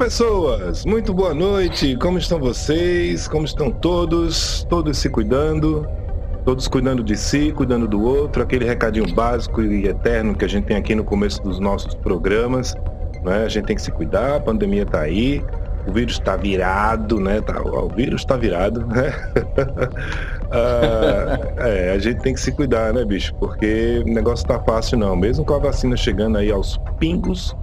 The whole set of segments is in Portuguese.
Pessoas! Muito boa noite! Como estão vocês? Como estão todos? Todos se cuidando? Todos cuidando de si, cuidando do outro, aquele recadinho básico e eterno que a gente tem aqui no começo dos nossos programas. Né? A gente tem que se cuidar, a pandemia tá aí, o vírus está virado, né? Tá, o vírus está virado, né? ah, é, a gente tem que se cuidar, né, bicho? Porque o negócio tá fácil não. Mesmo com a vacina chegando aí aos pingos,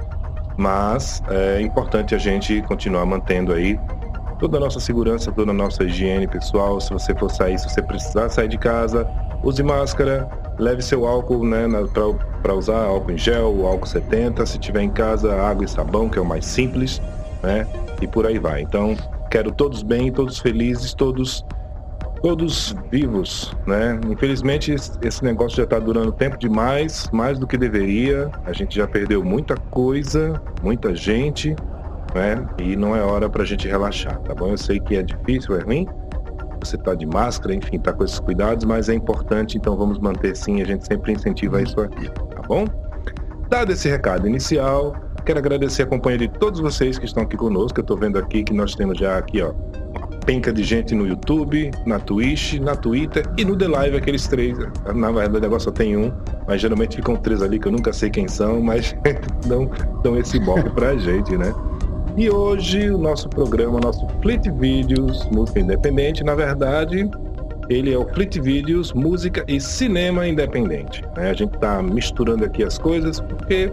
mas é importante a gente continuar mantendo aí toda a nossa segurança, toda a nossa higiene pessoal. Se você for sair, se você precisar sair de casa, use máscara, leve seu álcool, né, para usar álcool em gel, álcool 70. Se tiver em casa, água e sabão, que é o mais simples, né, e por aí vai. Então, quero todos bem, todos felizes, todos todos vivos, né? Infelizmente esse negócio já está durando tempo demais, mais do que deveria. A gente já perdeu muita coisa, muita gente, né? E não é hora para a gente relaxar, tá bom? Eu sei que é difícil, é ruim. Você está de máscara, enfim, está com esses cuidados, mas é importante, então vamos manter sim. A gente sempre incentiva isso aqui, tá bom? Dado esse recado inicial, quero agradecer a companhia de todos vocês que estão aqui conosco. Eu estou vendo aqui que nós temos já aqui, ó, penca de gente no YouTube, na Twitch, na Twitter e no The Live, aqueles três. Na verdade, agora só tem um, mas geralmente ficam três ali que eu nunca sei quem são, mas dão, dão esse bloco pra gente, né? E hoje o nosso programa, nosso Fleet Videos, música independente, na verdade, ele é o Fleet Videos, música e cinema independente. Né? A gente tá misturando aqui as coisas porque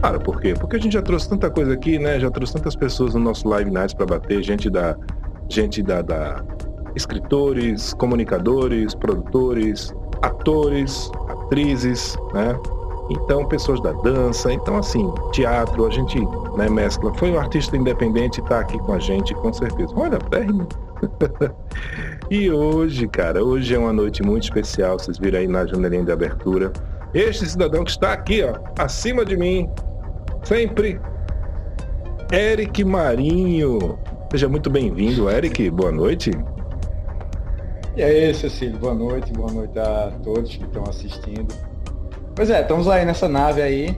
Cara, por quê? Porque a gente já trouxe tanta coisa aqui, né? Já trouxe tantas pessoas no nosso Live Nights para bater, gente da gente da, da escritores, comunicadores, produtores, atores, atrizes, né? Então, pessoas da dança, então assim, teatro, a gente né, mescla. Foi um artista independente tá aqui com a gente, com certeza. Olha, término. e hoje, cara, hoje é uma noite muito especial, vocês viram aí na janelinha de abertura. Este cidadão que está aqui, ó, acima de mim, sempre, Eric Marinho. Seja muito bem-vindo, Eric. Boa noite. E aí, Cecílio, boa noite, boa noite a todos que estão assistindo. Pois é, estamos aí nessa nave aí,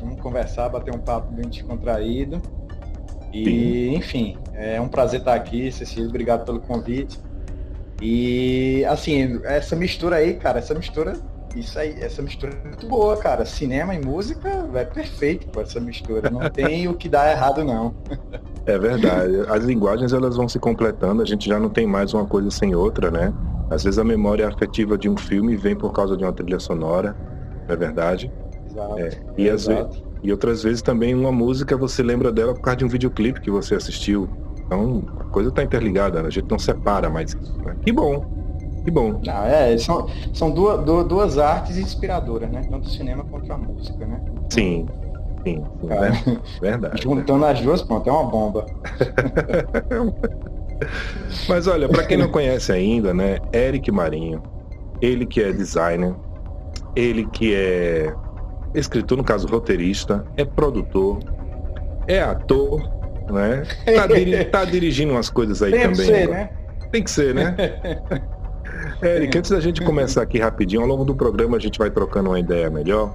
vamos conversar, bater um papo bem descontraído. E, Sim. enfim, é um prazer estar aqui, Cecílio, obrigado pelo convite. E, assim, essa mistura aí, cara, essa mistura, isso aí, essa mistura é muito boa, cara. Cinema e música é perfeito com essa mistura. Não tem o que dar errado, não. É verdade. As linguagens elas vão se completando, a gente já não tem mais uma coisa sem outra, né? Às vezes a memória afetiva de um filme vem por causa de uma trilha sonora, não é verdade? Exato. É, e, às vezes, e outras vezes também uma música você lembra dela por causa de um videoclipe que você assistiu. Então a coisa está interligada, né? a gente não separa mais isso. Né? Que bom, que bom. Ah, é, são, são duas, duas artes inspiradoras, né? Tanto o cinema quanto a música, né? Sim, Sim, Cara, verdade. Juntando as duas, pronto, é uma bomba. Mas olha, para quem não conhece ainda, né, Eric Marinho, ele que é designer, ele que é escritor, no caso roteirista, é produtor, é ator, né? Tá, diri tá dirigindo umas coisas aí Tem também. Que ser, né? Tem que ser, né? Eric, antes da gente começar aqui rapidinho, ao longo do programa a gente vai trocando uma ideia melhor.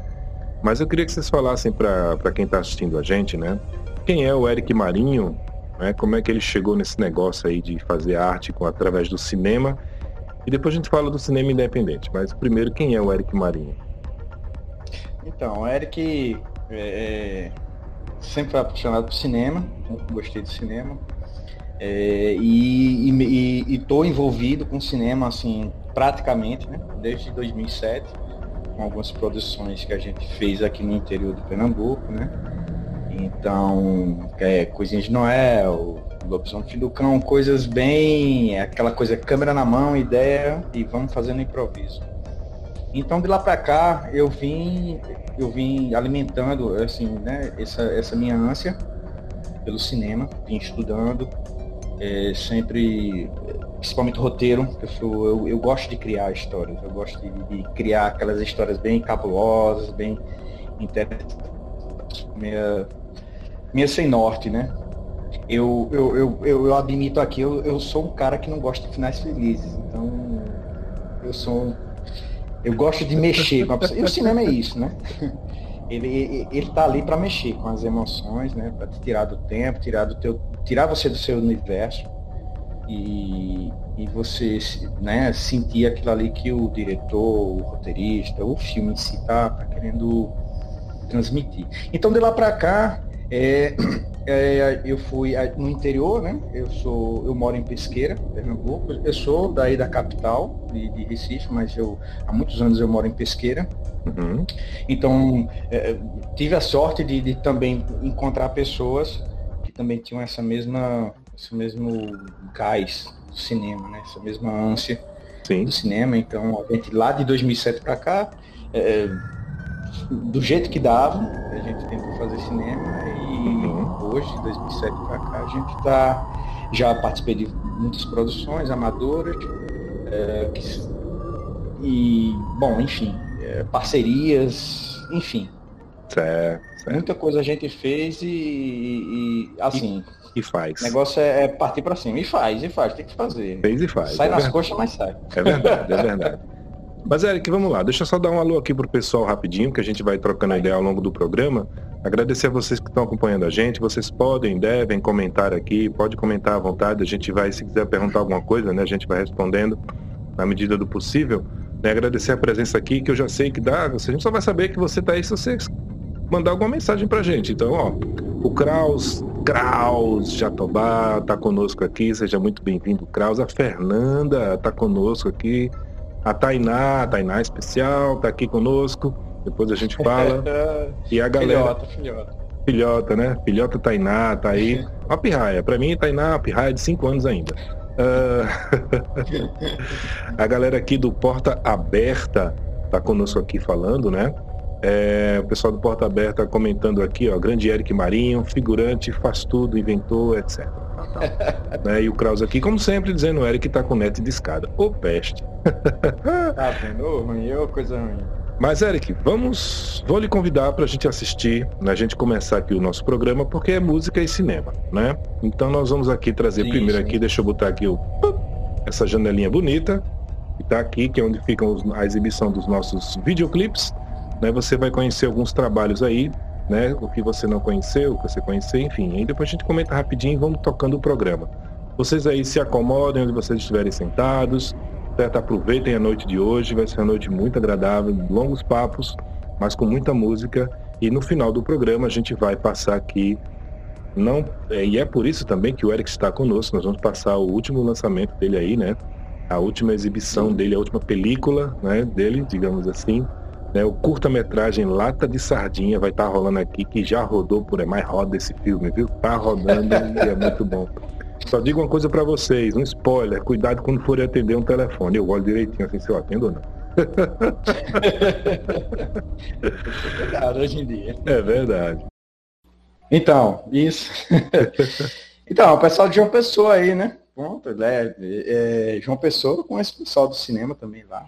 Mas eu queria que vocês falassem para quem está assistindo a gente, né? Quem é o Eric Marinho? Né? Como é que ele chegou nesse negócio aí de fazer arte com, através do cinema? E depois a gente fala do cinema independente. Mas primeiro, quem é o Eric Marinho? Então, o Eric é, é sempre foi apaixonado por cinema, gostei do cinema. É, e estou envolvido com cinema assim praticamente, né? Desde 2007 com algumas produções que a gente fez aqui no interior de Pernambuco, né? Então, é, Coisinhas de Noel, Lobisomem do Cão, coisas bem. É aquela coisa, câmera na mão, ideia e vamos fazendo improviso. Então de lá para cá eu vim, eu vim alimentando assim, né, essa, essa minha ânsia pelo cinema, vim estudando, é, sempre, principalmente roteiro, eu, sou, eu, eu, gosto de criar histórias, eu gosto de, de, criar aquelas histórias bem cabulosas, bem interessantes, minha, minha sem norte, né? Eu, eu, eu, eu, eu admito aqui, eu, eu sou um cara que não gosta de finais felizes, então eu sou eu gosto de mexer com a pessoa. E o cinema é isso, né? Ele, ele tá ali para mexer com as emoções, né? Para te tirar do tempo, tirar do teu, tirar você do seu universo e, e você, né? Sentir aquilo ali que o diretor, o roteirista, o filme em si tá, tá querendo transmitir. Então de lá para cá, é, é, eu fui no interior, né? Eu sou, eu moro em Pesqueira, Pernambuco. Eu sou daí da capital de, de Recife, mas eu há muitos anos eu moro em Pesqueira. Uhum. Então é, tive a sorte de, de, também encontrar pessoas também tinham essa mesma, esse mesmo gás do cinema, né? Essa mesma ânsia Sim. do cinema. Então a gente lá de 2007 para cá é, do jeito que dava, a gente tentou fazer cinema e uhum. hoje, 2007 para cá, a gente está já participei de muitas produções amadoras é, que, e bom, enfim, é, parcerias, enfim. Certo, certo. Muita coisa a gente fez e, e assim. E, e faz. O negócio é, é partir para cima. E faz, e faz, tem que fazer. Fez e faz. Sai é nas verdade. coxas, mas sai. É verdade, é verdade. Mas, Eric, vamos lá. Deixa eu só dar um alô aqui pro pessoal rapidinho, que a gente vai trocando ideia ao longo do programa. Agradecer a vocês que estão acompanhando a gente. Vocês podem, devem comentar aqui, pode comentar à vontade. A gente vai, se quiser perguntar alguma coisa, né, a gente vai respondendo na medida do possível. Né, agradecer a presença aqui, que eu já sei que dá. A gente só vai saber que você está aí se você mandar alguma mensagem pra gente. Então, ó, o Kraus, Kraus Jatobá está conosco aqui. Seja muito bem-vindo, Kraus. A Fernanda está conosco aqui. A Tainá, a Tainá especial, tá aqui conosco. Depois a gente fala. e a galera. Filhota, filhota. Filhota, né? Filhota Tainá, tá aí. Uma pirraia. Pra mim, Tainá é uma pirraia de 5 anos ainda. Uh... a galera aqui do Porta Aberta tá conosco aqui falando, né? É, o pessoal do Porta Aberta comentando aqui, ó, grande Eric Marinho, figurante, faz tudo, inventou, etc. né? E o Kraus aqui, como sempre, dizendo o Eric tá com net de escada. Ô peste. tá vendo? Ô, ruim, ô, coisa ruim. Mas, Eric, vamos. Vou lhe convidar para a gente assistir, né, a gente começar aqui o nosso programa, porque é música e cinema, né? Então nós vamos aqui trazer sim, primeiro sim. aqui, deixa eu botar aqui o, essa janelinha bonita, que tá aqui, que é onde fica a exibição dos nossos videoclipes né, você vai conhecer alguns trabalhos aí, né, o que você não conheceu, o que você conheceu, enfim. Aí depois a gente comenta rapidinho e vamos tocando o programa. Vocês aí se acomodem onde vocês estiverem sentados, certo? Aproveitem a noite de hoje, vai ser uma noite muito agradável, longos papos, mas com muita música. E no final do programa a gente vai passar aqui não é, e é por isso também que o Eric está conosco. Nós vamos passar o último lançamento dele aí, né? A última exibição dele, a última película, né? Dele, digamos assim, né, o curta-metragem Lata de Sardinha vai estar tá rolando aqui, que já rodou por é mais roda esse filme, viu? Tá rodando e é muito bom. Só digo uma coisa para vocês, um spoiler, cuidado quando for atender um telefone. Eu olho direitinho assim se eu atendo ou não. Cuidado hoje em dia. É verdade. Então, isso. então, o pessoal de João Pessoa aí, né? Pronto, é, é, João Pessoa com esse pessoal do cinema também lá.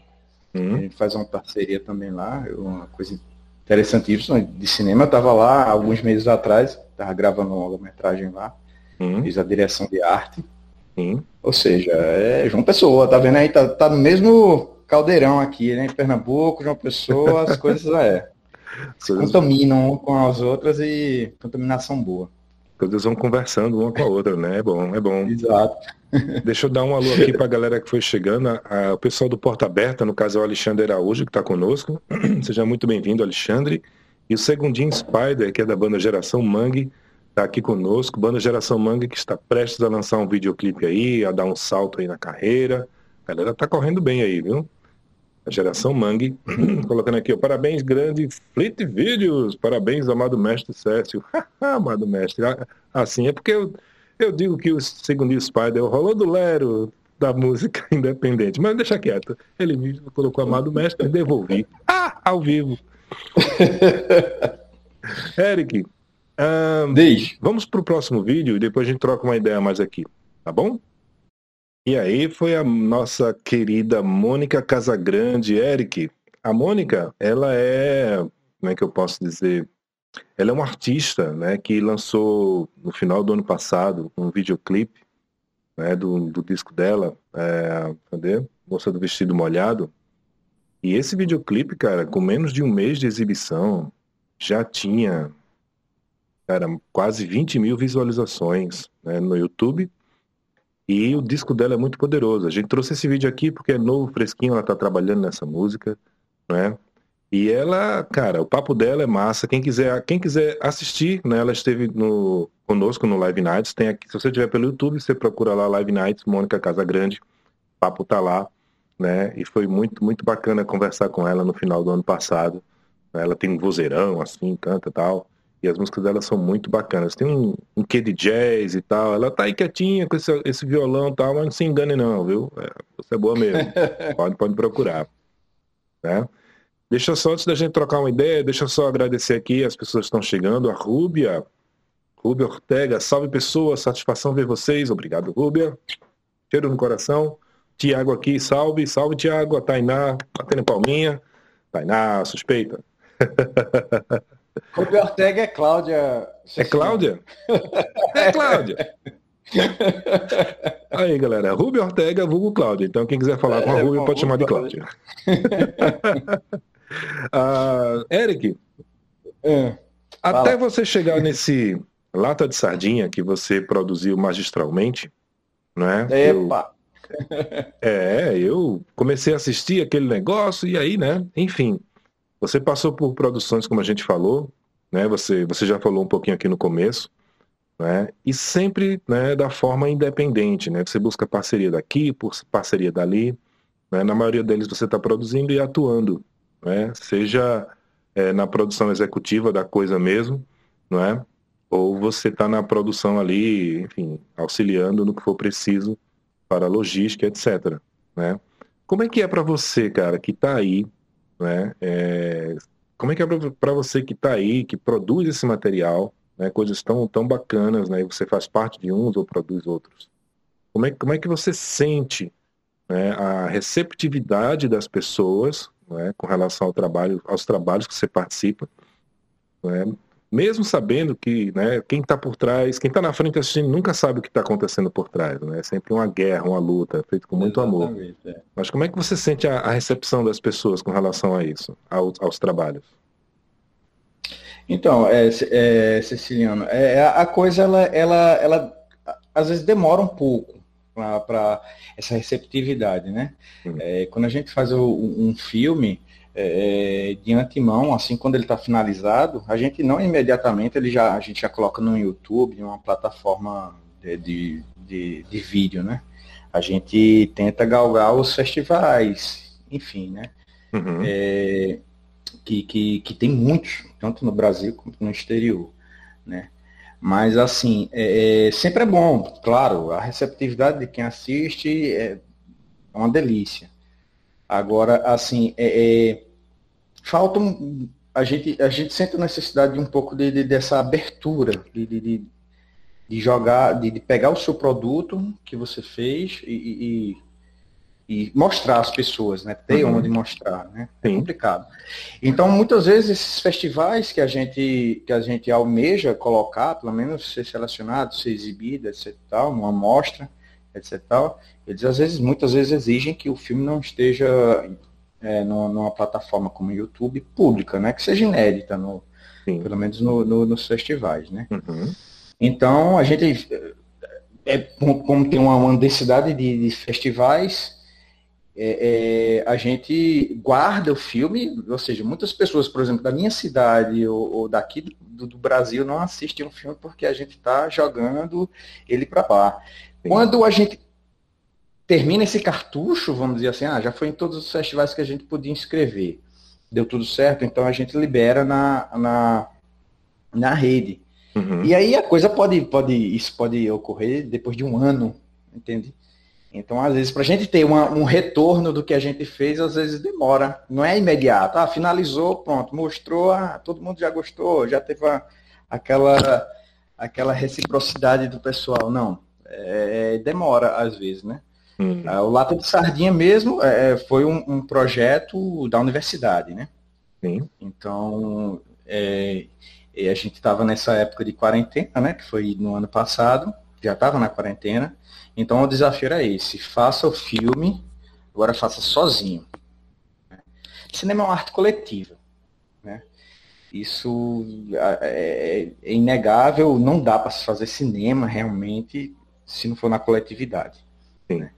Uhum. A gente faz uma parceria também lá, uma coisa interessantíssima de cinema. Eu estava lá alguns meses atrás, estava gravando uma longa-metragem lá, uhum. fiz a direção de arte. Uhum. Ou seja, é João Pessoa, tá vendo aí? Tá, tá no mesmo caldeirão aqui, né? Em Pernambuco, João Pessoa, as coisas é. Se contaminam com as outras e contaminação boa. Todas vão conversando uma com a outra, né? É bom, é bom. Exato. Deixa eu dar um alô aqui para a galera que foi chegando. A, o pessoal do Porta Aberta, no caso é o Alexandre Araújo, que está conosco. Seja muito bem-vindo, Alexandre. E o Segundinho Spider, que é da banda Geração Mangue, está aqui conosco. Banda Geração Mangue, que está prestes a lançar um videoclipe aí, a dar um salto aí na carreira. A galera tá correndo bem aí, viu? A geração Mangue, colocando aqui, ó, parabéns, grande Fleet Vídeos, parabéns, amado mestre Cécio. amado mestre, assim, é porque eu, eu digo que o segundo Spider rolou do Lero da música independente, mas deixa quieto. Ele colocou amado mestre e devolvi. Ah, ao vivo. Eric, um, vamos para o próximo vídeo e depois a gente troca uma ideia mais aqui, tá bom? E aí foi a nossa querida Mônica Casagrande. Eric, a Mônica, ela é, como é que eu posso dizer? Ela é uma artista, né, que lançou no final do ano passado um videoclipe, né, do, do disco dela, é, cadê? Moça do Vestido Molhado. E esse videoclipe, cara, com menos de um mês de exibição, já tinha, cara, quase 20 mil visualizações né, no YouTube e o disco dela é muito poderoso. A gente trouxe esse vídeo aqui porque é novo, fresquinho, ela tá trabalhando nessa música, né? E ela, cara, o papo dela é massa. Quem quiser, quem quiser assistir, né? Ela esteve no, conosco no Live Nights. Tem aqui, se você estiver pelo YouTube, você procura lá Live Nights, Mônica Casagrande. O papo tá lá, né? E foi muito, muito bacana conversar com ela no final do ano passado. Ela tem um vozeirão, assim, canta e tal. E as músicas dela são muito bacanas. Tem um, um quê de jazz e tal. Ela tá aí quietinha com esse, esse violão e tal, mas não se engane não, viu? É, você é boa mesmo. pode, pode procurar. Né? Deixa só, antes da gente trocar uma ideia, deixa só agradecer aqui as pessoas que estão chegando. A Rúbia, Rúbia Ortega, salve pessoas, satisfação ver vocês. Obrigado, Rúbia. Cheiro no coração. Tiago aqui, salve, salve Tiago. A Tainá, batendo palminha. Tainá, suspeita. Rubio Ortega é Cláudia. É Cláudia? É Cláudia. Aí, galera. Rubio Ortega, vulgo Cláudia. Então, quem quiser falar com a é, Rubio pode chamar de Cláudia. uh, Eric, é. até você chegar nesse lata de sardinha que você produziu magistralmente, não é? Epa! Eu, é, eu comecei a assistir aquele negócio e aí, né? Enfim, você passou por produções, como a gente falou, né? Você, você já falou um pouquinho aqui no começo, né? E sempre, né, da forma independente, né? Você busca parceria daqui, parceria dali, né? Na maioria deles você está produzindo e atuando, né? Seja é, na produção executiva da coisa mesmo, não é? Ou você está na produção ali, enfim, auxiliando no que for preciso para logística, etc. Né? Como é que é para você, cara, que está aí né? É, como é que é para você que está aí, que produz esse material, né? coisas tão, tão bacanas, né? e você faz parte de uns ou produz outros? Como é, como é que você sente né, a receptividade das pessoas né, com relação ao trabalho, aos trabalhos que você participa? Né? Mesmo sabendo que né, quem está por trás, quem está na frente assistindo nunca sabe o que está acontecendo por trás, né? É sempre uma guerra, uma luta, feito com muito Exatamente, amor. É. Mas como é que você sente a, a, recepção das pessoas com relação a isso, aos, aos trabalhos? Então, é, é, Ceciliano, é, é, a coisa ela, ela, ela às vezes demora um pouco para essa receptividade, né? Hum. É, quando a gente faz o, um filme, é, é, de antemão, assim, quando ele está finalizado, a gente não imediatamente, ele já, a gente já coloca no YouTube, em uma plataforma de, de, de, de vídeo, né? A gente tenta galgar os festivais, enfim, né? Uhum. É, que, que, que tem muitos, tanto no Brasil quanto no exterior, né? Mas, assim, é, é sempre é bom, claro, a receptividade de quem assiste é uma delícia. Agora, assim, é, é, falta um, a gente a gente sente a necessidade de um pouco de, de dessa abertura, de, de, de jogar, de, pegar o seu produto que você fez e, e, e mostrar às pessoas, né? Ter uhum. onde mostrar, né? É complicado. Então, muitas vezes esses festivais que a gente que a gente almeja colocar, pelo menos ser selecionado, ser exibido, etc. Tal, numa mostra etc. Tal, eles às vezes, muitas vezes exigem que o filme não esteja é, numa, numa, plataforma como o YouTube pública, né? Que seja inédita, no, pelo menos no, no, nos festivais, né? Uhum. Então, a gente, é, como tem uma, uma densidade de, de festivais, é, é, a gente guarda o filme, ou seja, muitas pessoas, por exemplo, da minha cidade ou, ou daqui do, do, Brasil não assistem o filme porque a gente está jogando ele para lá. Quando a gente termina esse cartucho, vamos dizer assim, ah, já foi em todos os festivais que a gente podia inscrever. Deu tudo certo, então a gente libera na, na, na rede. Uhum. E aí a coisa pode, pode, isso pode ocorrer depois de um ano, entende? Então, às vezes, para a gente ter uma, um retorno do que a gente fez, às vezes demora. Não é imediato. Ah, finalizou, pronto, mostrou, ah, todo mundo já gostou, já teve a, aquela, aquela reciprocidade do pessoal. Não, é, demora às vezes, né? Uhum. O Lata de Sardinha mesmo é, foi um, um, projeto da universidade, né? Sim. Então, é, a gente estava nessa época de quarentena, né? Que foi no ano passado, já estava na quarentena. Então o desafio era esse, faça o filme, agora faça sozinho. Cinema é uma arte coletiva. Né? Isso é, é inegável, não dá para se fazer cinema realmente se não for na coletividade. Né?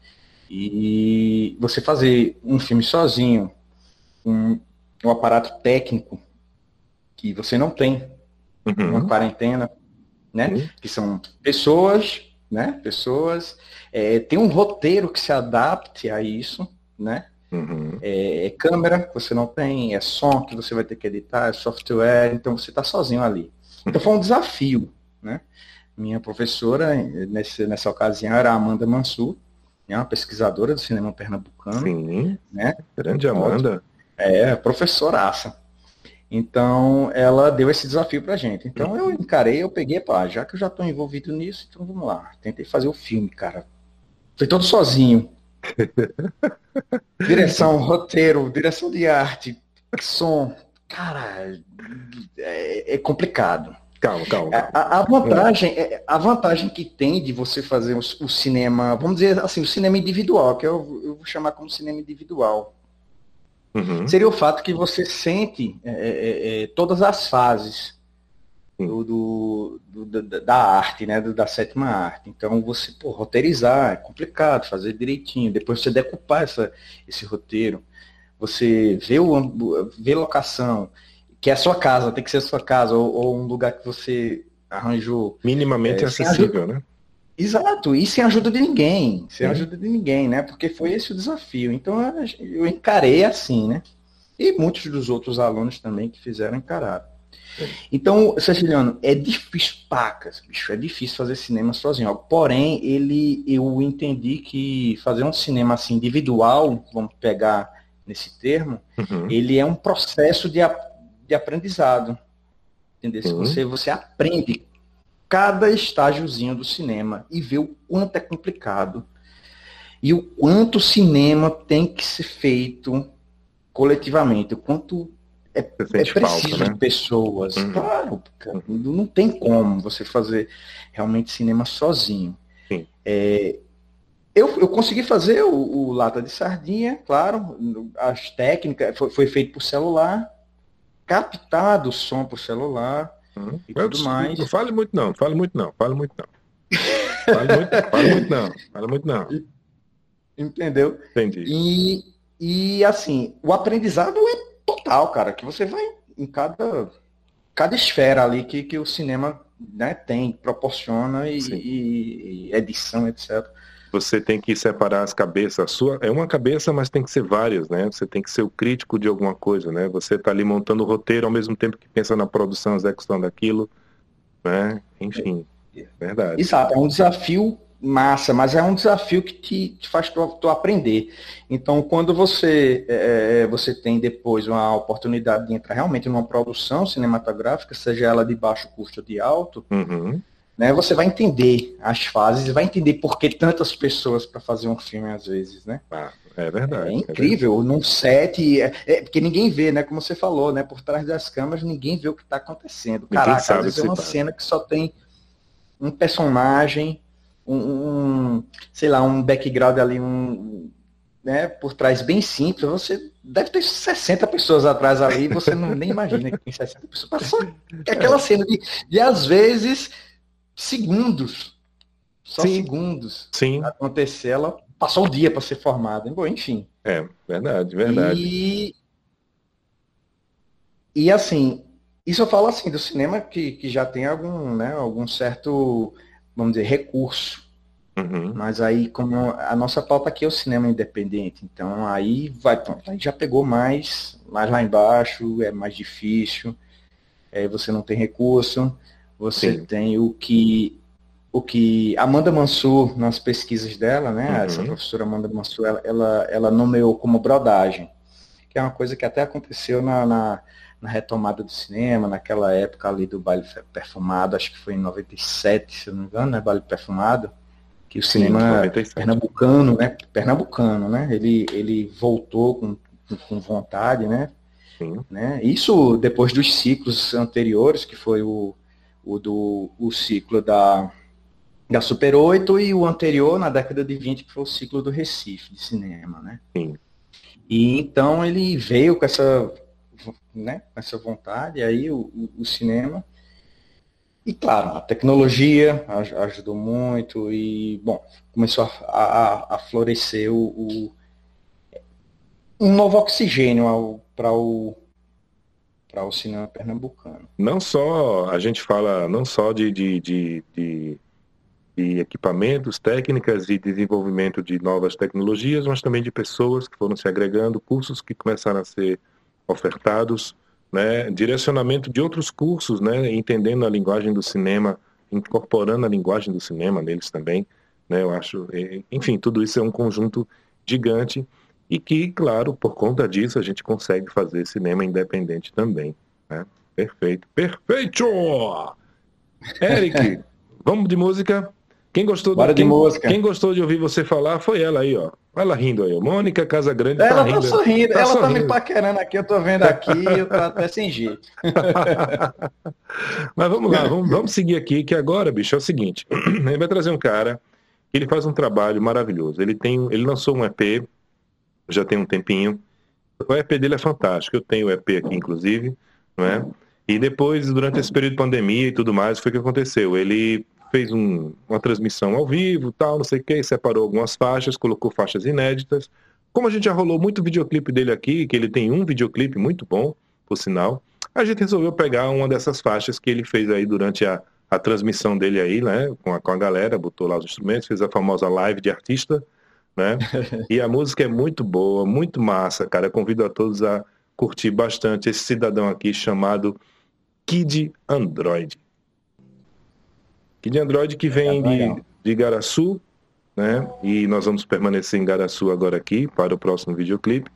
E você fazer um filme sozinho, um, um aparato técnico que você não tem, uhum. uma quarentena, né? Uhum. Que são pessoas né? Pessoas. É, tem um roteiro que se adapte a isso, né? Uhum. É, é, câmera que você não tem, é som que você vai ter que editar, é software, então você está sozinho ali. Então foi um desafio, né? Minha professora, nesse, nessa ocasião, era a Amanda Mansur, é uma pesquisadora do cinema pernambucano. Sim, né? grande Amanda. É, professoraça. Então, ela deu esse desafio pra gente. Então, eu encarei, eu peguei, pá, já que eu já estou envolvido nisso, então vamos lá. Tentei fazer o filme, cara. Foi todo sozinho. direção, roteiro, direção de arte, som. Cara, é, é complicado. Calma, calma. calma. A, a, vantagem, é, a vantagem que tem de você fazer o, o, cinema, vamos dizer assim, o cinema individual, que eu, eu vou chamar como cinema individual uhum. seria o fato que você sente é, é, é, é todas as fases do, do, do, da arte, né, da sétima arte. Então você pô, roteirizar é complicado, fazer direitinho, depois você decupar essa, esse roteiro, você vê o vê locação, que é a sua casa, tem que ser a sua casa, ou, ou um lugar que você arranjou. Minimamente é, acessível, né? Exato, e sem ajuda de ninguém, sem ajuda de ninguém, né? Porque foi esse o desafio. Então eu encarei assim, né? E muitos dos outros alunos também que fizeram encarar. Então, Ceciliano, é difícil, pacas, bicho, é difícil fazer cinema sozinho. Porém, ele, eu entendi que fazer um cinema assim individual, vamos pegar nesse termo, uhum. ele é um processo de, de aprendizado. Entendeu? Uhum. Você, você aprende cada estágiozinho do cinema e ver o quanto é complicado e o quanto o cinema tem que ser feito coletivamente, o quanto é, é preciso falta, né? de pessoas. Uhum. Claro, não tem como você fazer realmente cinema sozinho. É, eu, eu consegui fazer o, o, Lata de Sardinha, claro, as técnicas, foi, foi feito por celular, captado o som por celular, Hum, e tudo mais. Não fale muito não, fale muito não, fale muito não. Fale muito, fale muito não, fale muito não. Entendeu? Entendi. E, e assim, o aprendizado é total, cara, que você vai em cada, cada esfera ali que, que o cinema né, tem, proporciona e, e, e edição, etc você tem que separar as cabeças. A sua é uma cabeça, mas tem que ser várias, né? Você tem que ser o crítico de alguma coisa, né? Você está ali montando o roteiro ao mesmo tempo que pensa na produção, execução daquilo, né? Enfim, verdade. Exato, é um desafio massa, mas é um desafio que te, te faz tu, tu, aprender. Então, quando você é, é, você tem depois uma oportunidade de entrar realmente numa produção cinematográfica, seja ela de baixo custo ou de alto, uhum né, você vai entender as fases, vai entender por que tantas pessoas para fazer um filme às vezes, né? Ah, é verdade. É incrível, é num set, é, é, porque ninguém vê, né? Como você falou, né? Por trás das câmeras ninguém vê o que está acontecendo. Caraca, às vezes é uma cena que só tem um personagem, um, um, sei lá, um background ali, um, né, por trás bem simples, você deve ter 60 pessoas atrás ali, você não nem imagina que tem 60 pessoas. Só aquela cena de, de às vezes segundos. Só Sim. segundos. Sim. Acontecer, ela passou o dia para ser formada. Bom, enfim. É, verdade, verdade. E, e assim, isso eu falo assim, do cinema que, que já tem algum, né, algum certo, vamos dizer, recurso. Uhum. Mas aí, como a nossa pauta aqui é o cinema independente, então aí vai, aí já pegou mais, mais lá embaixo, é mais difícil, é, você não tem recurso, você Sim. tem o que o que Amanda Mansur, nas pesquisas dela, né, uhum. essa professora Amanda Mansur, ela, ela, ela, nomeou como brodagem, que é uma coisa que até aconteceu na, na, na, retomada do cinema, naquela época ali do baile perfumado, acho que foi em 97, se não me engano, né, baile perfumado, que o cinema Sim, pernambucano, né, pernambucano, né, ele, ele voltou com, com vontade, né, Sim. né, isso depois dos ciclos anteriores, que foi o, o do o ciclo da da Super 8 e o anterior, na década de 20, que foi o ciclo do Recife, de cinema, né? Sim. E então ele veio com essa, né, com essa vontade, aí o, o, o cinema. E claro, a tecnologia ajudou muito e, bom, começou a, a, a florescer o, o, um novo oxigênio para o para o cinema pernambucano. Não só, a gente fala não só de, de, de, de de equipamentos, técnicas e desenvolvimento de novas tecnologias, mas também de pessoas que foram se agregando, cursos que começaram a ser ofertados, né, direcionamento de outros cursos, né, entendendo a linguagem do cinema, incorporando a linguagem do cinema neles também, né, eu acho, enfim, tudo isso é um conjunto gigante e que, claro, por conta disso a gente consegue fazer cinema independente também, né? Perfeito, perfeito! Eric, vamos de música? Quem gostou, de, quem, música. quem gostou de ouvir você falar foi ela aí, ó. Ela rindo aí, Mônica Casa Grande ela tá, rindo. Tá sorrindo, tá ela sorrindo. tá me paquerando aqui, eu tô vendo aqui, eu tô até sem jeito. Mas vamos lá, vamos, vamos seguir aqui, que agora, bicho, é o seguinte. Ele vai trazer um cara, ele faz um trabalho maravilhoso. Ele tem, ele lançou um EP, já tem um tempinho. O EP dele é fantástico. Eu tenho o EP aqui, inclusive, não é? E depois, durante esse período de pandemia e tudo mais, foi o que aconteceu. Ele fez um, uma transmissão ao vivo, tal, não sei o que, separou algumas faixas, colocou faixas inéditas. Como a gente já rolou muito videoclipe dele aqui, que ele tem um videoclipe muito bom, por sinal, a gente resolveu pegar uma dessas faixas que ele fez aí durante a, a transmissão dele aí, né, com a, com a galera, botou lá os instrumentos, fez a famosa live de artista, né, e a música é muito boa, muito massa, cara, convido a todos a curtir bastante esse cidadão aqui chamado Kid Android. Kid Android que vem de, de Igaraçu, né? E nós vamos permanecer em Igaraçu agora aqui para o próximo videoclipe.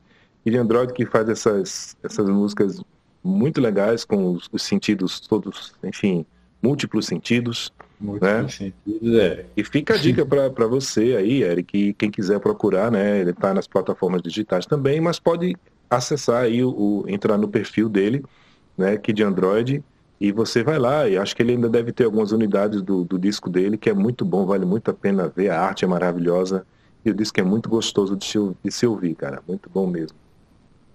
Kid Android que faz essas, essas músicas muito legais, com os, os sentidos todos, enfim, múltiplos sentidos. Múltiplos né? sentidos, é. E fica a dica para você aí, Eric, quem quiser procurar, né? Ele está nas plataformas digitais também, mas pode acessar aí, o, o entrar no perfil dele, né? Kid Android, e você vai lá, e acho que ele ainda deve ter algumas unidades do, do disco dele, que é muito bom, vale muito a pena ver, a arte é maravilhosa, e o disco é muito gostoso de se, de se ouvir, cara, muito bom mesmo.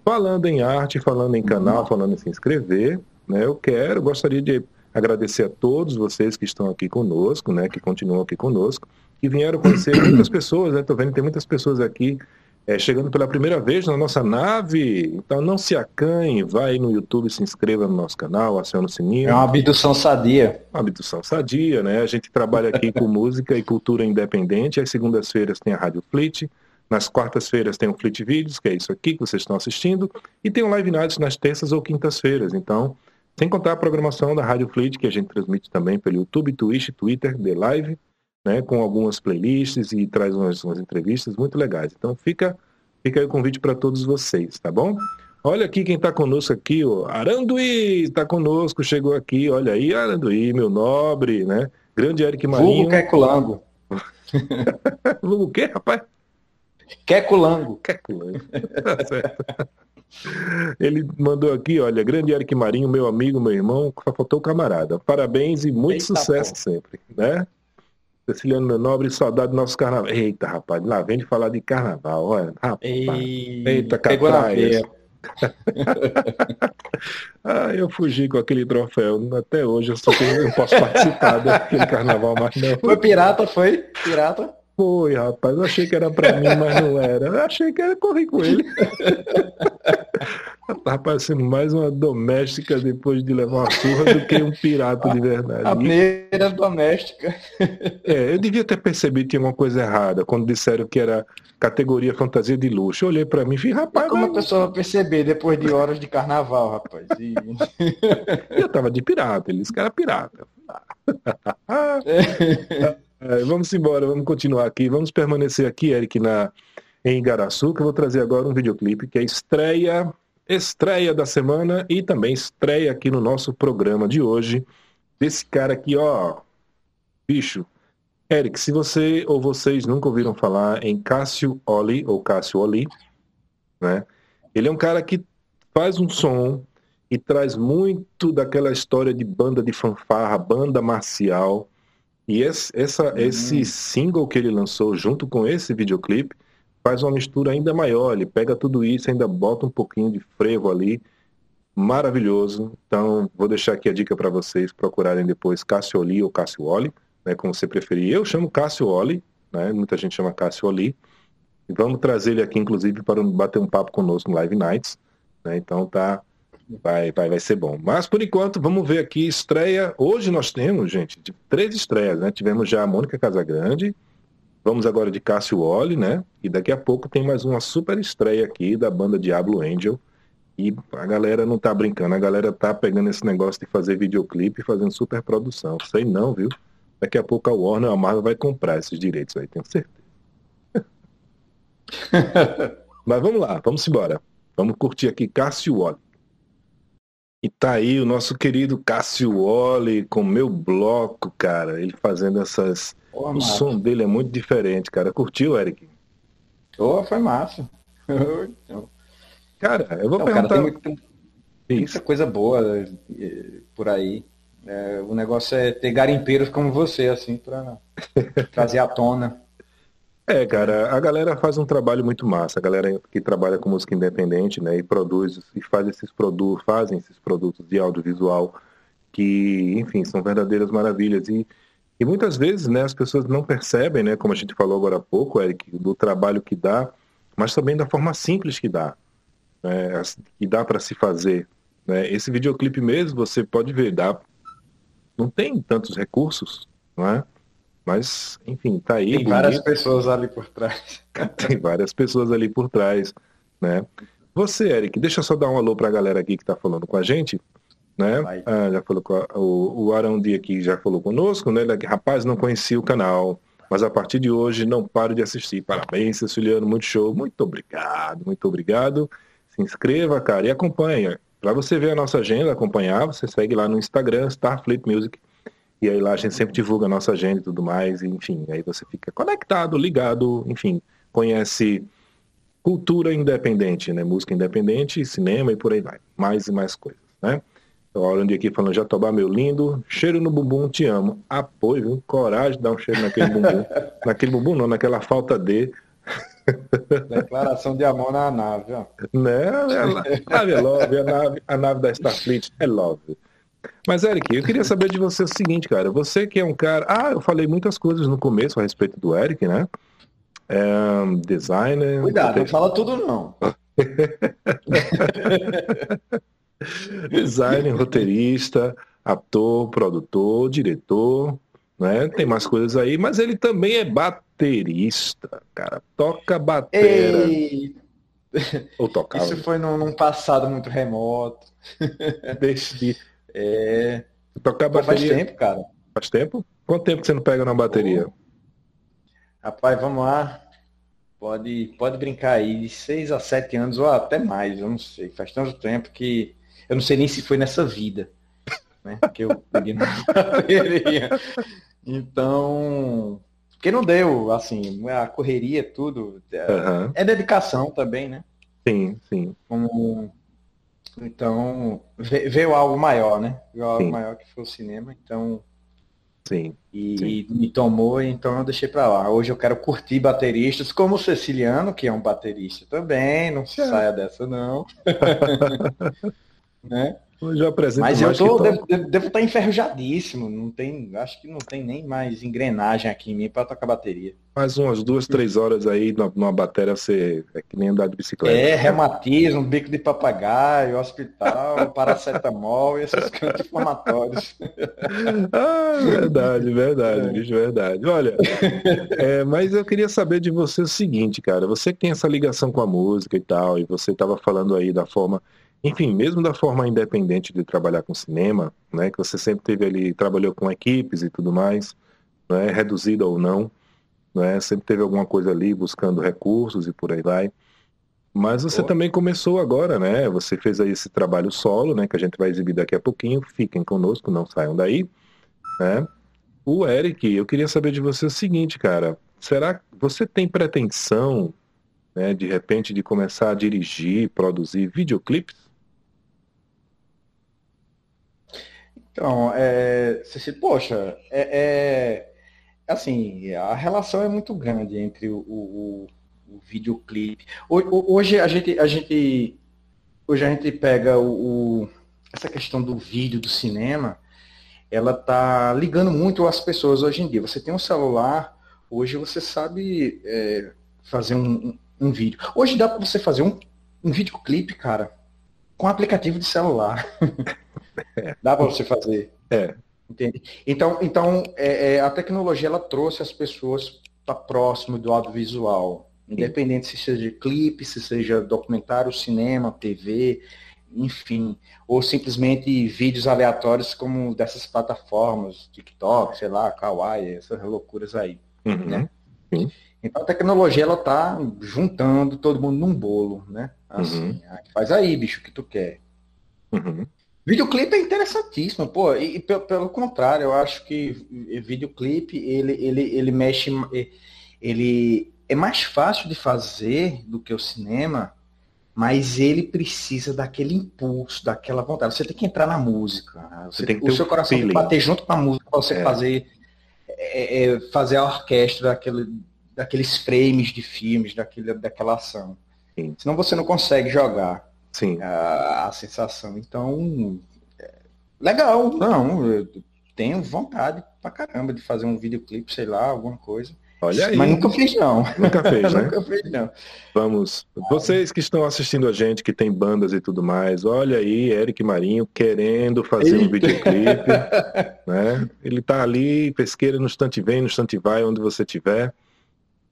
Falando em arte, falando em canal, uhum. falando em se inscrever, né, eu quero, gostaria de agradecer a todos vocês que estão aqui conosco, né, que continuam aqui conosco, que vieram conhecer muitas pessoas, né, tô vendo que tem muitas pessoas aqui é, chegando pela primeira vez na nossa nave. Então não se acanhe, vai no YouTube, se inscreva no nosso canal, aciona o sininho. É uma abdução sadia. Uma abdução sadia, né? A gente trabalha aqui com música e cultura independente. Às segundas-feiras tem a Rádio Fleet. Nas quartas-feiras tem o Fleet Vídeos, que é isso aqui que vocês estão assistindo. E tem o Live Nights nas terças ou quintas-feiras. Então, sem contar a programação da Rádio Fleet, que a gente transmite também pelo YouTube, Twitch, Twitter, The Live né, com algumas playlists e traz umas, umas entrevistas muito legais. Então fica, fica aí o convite para todos vocês, tá bom? Olha aqui quem está conosco aqui, o Aranduí está conosco, chegou aqui, olha aí, Aranduí, meu nobre, né? Grande Eric Marinho. Vulgo Queculango. Vulgo o quê, rapaz? Queculango. Queculango. tá certo. Ele mandou aqui, olha, grande Eric Marinho, meu amigo, meu irmão, só faltou o camarada. Parabéns e muito Eita, sucesso pô. sempre, né? Ceciliano meu nobre, saudade do nosso carnaval. Eita, rapaz, lá vem de falar de carnaval, olha. Rapaz. Ei, Eita, catraia. ah, eu fugi com aquele troféu. Até hoje eu só tenho, não posso participar daquele carnaval mais não. Foi pirata, foi? Pirata? Foi, rapaz. Eu achei que era pra mim, mas não era. Eu achei que era correr com ele. Tá parecendo mais uma doméstica depois de levar uma surra do que um pirata de verdade. A primeira doméstica. É, eu devia ter percebido que tinha uma coisa errada quando disseram que era categoria fantasia de luxo. Eu olhei para mim e falei, rapaz. Como mas... a pessoa perceber depois de horas de carnaval, rapaz? E... eu tava de pirata, ele disse que era pirata. é, vamos embora, vamos continuar aqui. Vamos permanecer aqui, Eric, na, em Igaraçu, que eu vou trazer agora um videoclipe que é estreia, estreia da semana e também estreia aqui no nosso programa de hoje. Desse cara aqui, ó. Bicho, Eric, se você ou vocês nunca ouviram falar em Cássio Oli, ou Cássio Oli, né? Ele é um cara que faz um som e traz muito daquela história de banda de fanfarra, banda marcial. E esse, essa, uhum. esse single que ele lançou junto com esse videoclipe faz uma mistura ainda maior. Ele pega tudo isso, ainda bota um pouquinho de frevo ali. Maravilhoso. Então, vou deixar aqui a dica para vocês procurarem depois Cássio Oli ou Cássio Oli né, como você preferir. Eu chamo Cássio Oli, né, muita gente chama Cássio Oli, e vamos trazer ele aqui, inclusive, para bater um papo conosco no Live Nights. Né, então tá, vai, vai, vai ser bom. Mas por enquanto, vamos ver aqui estreia. Hoje nós temos, gente, três estreias, né? Tivemos já a Mônica Casagrande, vamos agora de Cássio Oli, né? E daqui a pouco tem mais uma super estreia aqui da banda Diablo Angel. E a galera não tá brincando, a galera tá pegando esse negócio de fazer videoclipe e fazendo super produção. Sei não, viu? Daqui a pouco a Warner, a Marvel vai comprar esses direitos aí, tenho certeza. Mas vamos lá, vamos embora. Vamos curtir aqui Cássio Wally. E tá aí o nosso querido Cássio Wally com meu bloco, cara. Ele fazendo essas. Oh, o som dele é muito diferente, cara. Curtiu, Eric? Oh, foi massa. cara, eu vou Não, perguntar. Cara, tem, muito, tem muita coisa boa eh, por aí. É, o negócio é ter garimpeiros como você, assim, para trazer à tona. É, cara, a galera faz um trabalho muito massa, a galera que trabalha com música independente, né, e produz e faz esses produtos, fazem esses produtos de audiovisual que, enfim, são verdadeiras maravilhas e, e muitas vezes, né, as pessoas não percebem, né, como a gente falou agora há pouco, Eric, do trabalho que dá, mas também da forma simples que dá, né, que dá para se fazer, né. Esse videoclipe mesmo, você pode ver, dá não tem tantos recursos, não é? Mas, enfim, tá aí. Tem bonito. várias pessoas ali por trás. tem várias pessoas ali por trás, né? Você, Eric, deixa eu só dar um alô para a galera aqui que está falando com a gente, né? Ah, já falou com a, o, o Arandi aqui já falou conosco, né? Ele, rapaz, não conhecia o canal, mas a partir de hoje não paro de assistir. Parabéns, Ceciliano, muito show, muito obrigado, muito obrigado. Se inscreva, cara, e acompanha. Para você ver a nossa agenda, acompanhar, você segue lá no Instagram, Starfleet Music. E aí lá a gente sempre divulga a nossa agenda e tudo mais. E, enfim, aí você fica conectado, ligado, enfim, conhece cultura independente, né? Música independente, cinema e por aí vai. Mais e mais coisas, né? Então, olhando aqui falando, Jatobá, meu lindo, cheiro no bumbum, te amo. Apoio, viu? Coragem de dar um cheiro naquele bumbum. naquele bumbum não, naquela falta de. Declaração de amor na nave, ó. Né? A nave é love, a nave, a nave da Starfleet é love. Mas, Eric, eu queria saber de você o seguinte, cara. Você que é um cara. Ah, eu falei muitas coisas no começo a respeito do Eric, né? É, designer. Cuidado, não fala tudo, não. designer, roteirista, ator, produtor, diretor, né? Tem mais coisas aí, mas ele também é baterista, cara. Toca batera. Ei. Ou tocava. Isso foi num, num passado muito remoto. Deixe É. Tocar bateria. Faz tempo, cara. Faz tempo? Quanto tempo você não pega na bateria? Rapaz, vamos lá. Pode, pode brincar aí, de 6 a 7 anos ou até mais, eu não sei. Faz tanto tempo que eu não sei nem se foi nessa vida. Né? Que eu peguei na bateria. Então, porque não deu, assim, a correria, tudo. Uhum. É dedicação também, né? Sim, sim. Como, então, veio algo maior, né? Veio algo sim. maior que foi o cinema, então. Sim. E, sim. e me tomou, então eu deixei para lá. Hoje eu quero curtir bateristas, como o Ceciliano, que é um baterista também, não é. saia dessa não. né? Mas eu tô, devo, devo, estar enferrujadíssimo. Não tem, acho que não tem nem mais engrenagem aqui em mim para tocar bateria. Mais umas duas, três horas aí numa bateria você é que nem andar de bicicleta. É, reumatismo, bico de papagaio, hospital, paracetamol e esses cantos inflamatórios. ah, verdade, verdade, é. bicho, verdade. Olha, é, mas eu queria saber de você o seguinte, cara. Você que tem essa ligação com a música e tal, e você estava falando aí da forma enfim, mesmo da forma independente de trabalhar com cinema, né, que você sempre teve ali, trabalhou com equipes e tudo mais, né, reduzida ou não, né, sempre teve alguma coisa ali buscando recursos e por aí vai. Mas você também começou agora, né? Você fez aí esse trabalho solo, né? Que a gente vai exibir daqui a pouquinho. Fiquem conosco, não saiam daí. Né? O Eric, eu queria saber de você o seguinte, cara. Será que você tem pretensão, né, de repente, de começar a dirigir, produzir videoclipes? Então, é, você, poxa, é, é, assim, a relação é muito grande entre o, o, o videoclipe. Hoje a gente, a gente, hoje a gente pega o, o, essa questão do vídeo, do cinema, ela tá ligando muito as pessoas hoje em dia. Você tem um celular, hoje você sabe é, fazer um, um, um, vídeo. Hoje dá para você fazer um, um videoclipe, cara, com aplicativo de celular. Dá para você fazer. É. Entende? Então, então é, é, a tecnologia ela trouxe as pessoas para próximo do audiovisual. Independente se seja clipe, se seja documentário, cinema, TV, enfim, ou simplesmente vídeos aleatórios como dessas plataformas, TikTok, sei lá, Kawaii, essas loucuras aí, uhum. né? Sim. Então a tecnologia ela tá juntando todo mundo num bolo, né? Assim, uhum. faz aí, bicho, o que tu quer. Uhum. Videoclipe é interessantíssimo, pô, e, e pelo, contrário, eu acho que videoclipe, ele, ele, ele mexe, ele é mais fácil de fazer do que o cinema, mas ele precisa daquele impulso, daquela vontade. Você tem que entrar na música. Né? Você, você tem que o seu coração tem que bater junto com a música para você é. fazer, é, é, fazer a orquestra daquele, daqueles frames de filmes, daquele, daquela ação. Sim. Senão você não consegue jogar. Sim. A, a sensação. Então, é, legal, não, eu tenho vontade pra caramba de fazer um videoclipe, sei lá, alguma coisa. Olha aí. Mas nunca fiz, não. Nunca fez, né? nunca fiz, não. Vamos. Vocês que estão assistindo a gente, que tem bandas e tudo mais, olha aí, Eric Marinho querendo fazer Eita. um videoclipe. né? Ele tá ali, pesqueira no instante vem, no instante vai, onde você tiver.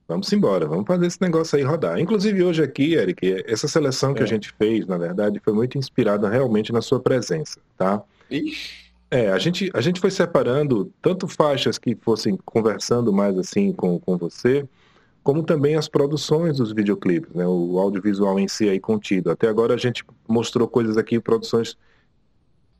Vamos embora, vamos fazer esse negócio aí rodar. Inclusive hoje aqui, Eric, essa seleção que é. a gente fez, na verdade, foi muito inspirada realmente na sua presença, tá? Ixi. É, a gente, a gente foi separando tanto faixas que fossem conversando mais assim com, com você, como também as produções dos videoclipes, né? O audiovisual em si aí contido. Até agora a gente mostrou coisas aqui, produções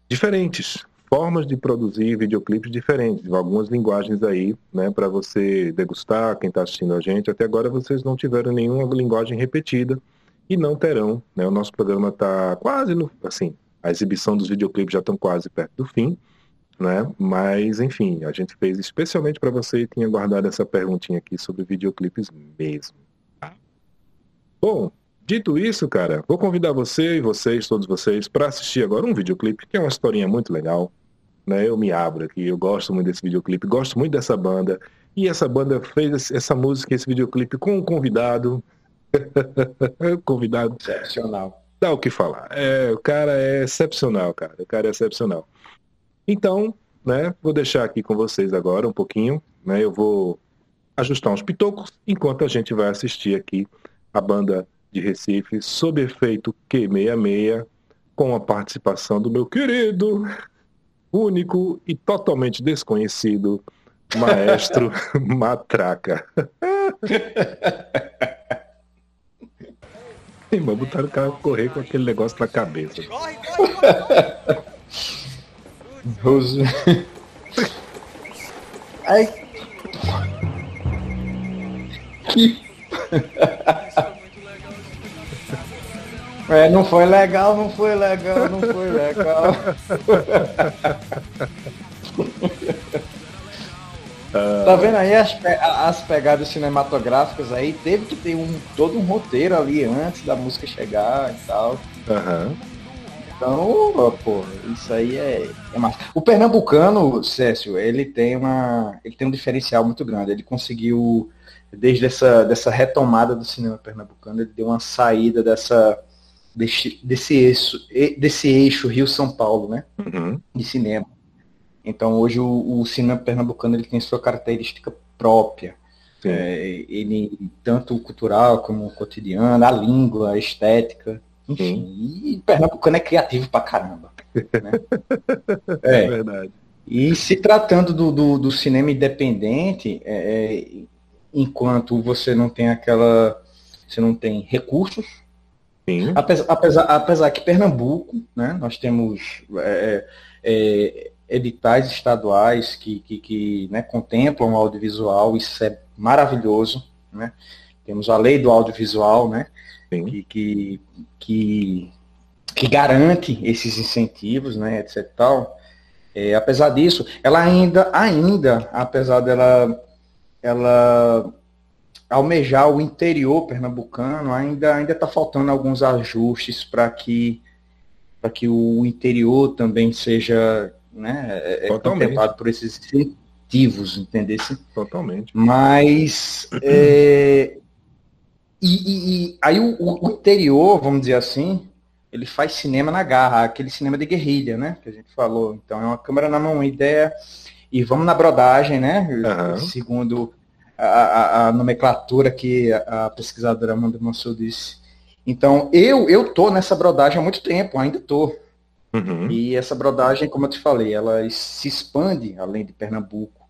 diferentes, formas de produzir videoclipes diferentes, algumas linguagens aí, né, para você degustar, quem está assistindo a gente. Até agora vocês não tiveram nenhuma linguagem repetida e não terão, né? O nosso programa está quase no, assim, a exibição dos videoclipes já estão quase perto do fim, né? Mas enfim, a gente fez especialmente para você e tinha guardado essa perguntinha aqui sobre videoclipes mesmo. Tá? Bom, Dito isso, cara, vou convidar você e vocês, todos vocês, para assistir agora um videoclipe, que é uma historinha muito legal. Né? Eu me abro aqui, eu gosto muito desse videoclipe, gosto muito dessa banda. E essa banda fez essa música, esse videoclipe com um convidado. convidado. Excepcional. Dá o que falar. É, o cara é excepcional, cara. O cara é excepcional. Então, né, vou deixar aqui com vocês agora um pouquinho. Né, eu vou ajustar uns pitocos enquanto a gente vai assistir aqui a banda de Recife, sob efeito Q66, com a participação do meu querido, único e totalmente desconhecido maestro Matraca. Irmão, botaram o cara correr com aquele negócio na cabeça. Corre, corre, corre. Ai. Que. É, não foi legal, não foi legal, não foi legal. tá vendo aí as, as pegadas cinematográficas aí? Teve que ter um, todo um roteiro ali antes da música chegar e tal. Uhum. Então, pô, isso aí é, é massa. O pernambucano, Cécio, ele tem uma. ele tem um diferencial muito grande. Ele conseguiu, desde essa dessa retomada do cinema pernambucano, ele deu uma saída dessa. Desse, desse eixo, desse eixo Rio-São Paulo, né? Uhum. De cinema. Então hoje o, o, cinema pernambucano ele tem sua característica própria. É, ele tanto cultural como cotidiano, a língua, a estética. Enfim, e Pernambucano é criativo pra caramba. Né? é, é, verdade. E se tratando do, do, do cinema independente, é, é, enquanto você não tem aquela. Você não tem recursos. Sim. Apesar, apesar, apesar que Pernambuco, né, nós temos é, é, editais estaduais que, que, que né, contemplam o audiovisual, isso é maravilhoso. Né? Temos a lei do audiovisual, né? que, que, que, que, garante esses incentivos, né, etc. Tal. É, apesar disso, ela ainda, ainda, apesar dela ela almejar o interior pernambucano, ainda ainda está faltando alguns ajustes para que para que o interior também seja né, é, é contemplado por esses incentivos, entendesse? Totalmente. Mas é, e, e, e aí o, o, interior, vamos dizer assim, ele faz cinema na garra, aquele cinema de guerrilha, né? Que a gente falou. Então é uma câmera na mão, uma ideia, e vamos na brodagem, né? Uhum. Segundo a, a, a, nomenclatura que a, pesquisadora Amanda Mansur disse. Então, eu eu tô nessa brodagem há muito tempo, ainda tô. Uhum. E essa brodagem, como eu te falei, ela se expande além de Pernambuco.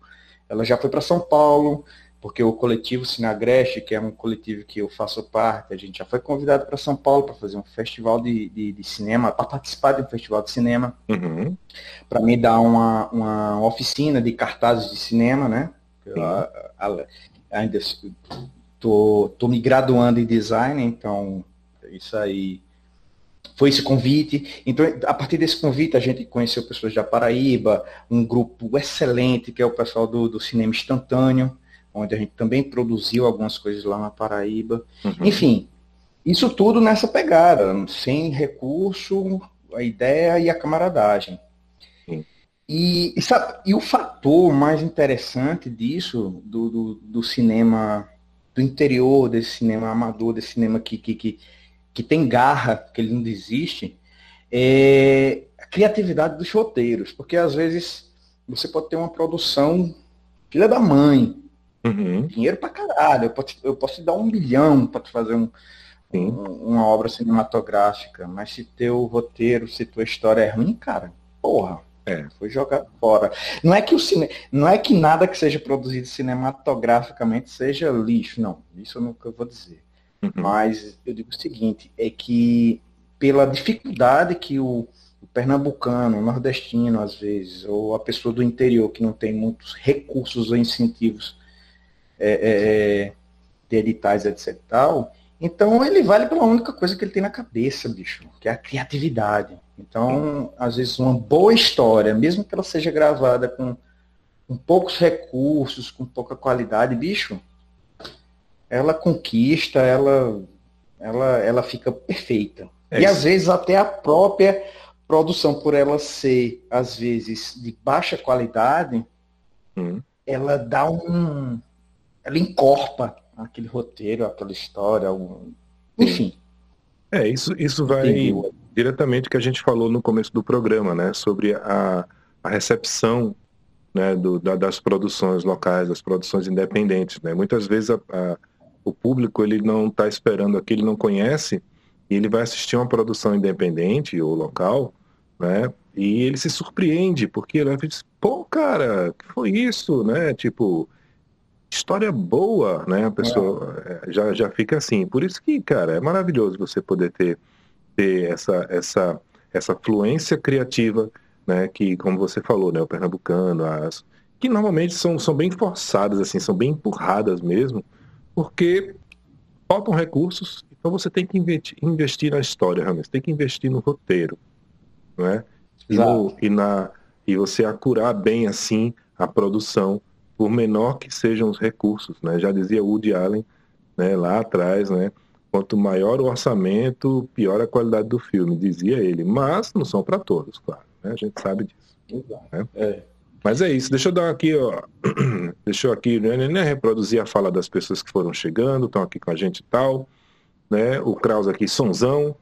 Ela já foi para São Paulo, porque o coletivo Sinagreste, que é um coletivo que eu faço parte, a gente já foi convidado para São Paulo para fazer um festival de, de, de cinema, para participar de um festival de cinema, uhum. para me dar uma, uma oficina de cartazes de cinema, né? Eu, a, a, ainda tô, tô me graduando em design, então isso aí foi esse convite. Então, a partir desse convite, a gente conheceu pessoas da Paraíba, um grupo excelente, que é o pessoal do, do cinema instantâneo, onde a gente também produziu algumas coisas lá na Paraíba. Uhum. Enfim, isso tudo nessa pegada, sem recurso, a ideia e a camaradagem. E, e, sabe, e, o fator mais interessante disso, do, do, do, cinema, do interior desse cinema amador, desse cinema que, que, que, que tem garra, que ele não desiste, é a criatividade dos roteiros. Porque às vezes você pode ter uma produção filha da mãe, Uhum. Dinheiro pra caralho. Eu posso, eu posso te dar um milhão para fazer um, um, uma obra cinematográfica, mas se teu roteiro, se tua história é ruim, cara, porra. É. Foi jogado fora. Não é que o cine... não é que nada que seja produzido cinematograficamente seja lixo, não. Isso eu nunca vou dizer. Uhum. Mas eu digo o seguinte, é que pela dificuldade que o, o pernambucano, o nordestino, às vezes, ou a pessoa do interior que não tem muitos recursos ou incentivos é, é, é, de editais, etc. Tal, então ele vale pela única coisa que ele tem na cabeça, bicho, que é a criatividade. Então, às vezes, uma boa história, mesmo que ela seja gravada com, com poucos recursos, com pouca qualidade, bicho, ela conquista, ela, ela, ela fica perfeita. É e às vezes até a própria produção, por ela ser, às vezes, de baixa qualidade, hum. ela dá um, ela encorpa aquele roteiro, aquela história, algum... enfim. É, isso, isso vai. Diretamente que a gente falou no começo do programa, né? Sobre a, a recepção né, do, da, das produções locais, das produções independentes. Né? Muitas vezes a, a, o público ele não está esperando aquilo, ele não conhece, e ele vai assistir uma produção independente ou local, né? E ele se surpreende, porque ele vai dizer, pô, cara, que foi isso, né? Tipo, história boa, né? A pessoa é. já, já fica assim. Por isso que, cara, é maravilhoso você poder ter, ter essa, essa, essa fluência criativa, né? Que, como você falou, né? O pernambucano, as, que normalmente são, são bem forçadas, assim, são bem empurradas mesmo, porque faltam recursos, então você tem que investir, investir na história, realmente, você tem que investir no roteiro, né? E, no, e, na, e você acurar bem, assim, a produção por menor que sejam os recursos, né? Já dizia Woody Allen, né, lá atrás, né, quanto maior o orçamento, pior a qualidade do filme, dizia ele. Mas não são para todos, claro. Né? A gente sabe disso. Né? É. Mas é isso. Deixa eu dar aqui, ó. Deixa eu aqui né, né, reproduzir a fala das pessoas que foram chegando, estão aqui com a gente e tal. Né? O Kraus aqui, sonzão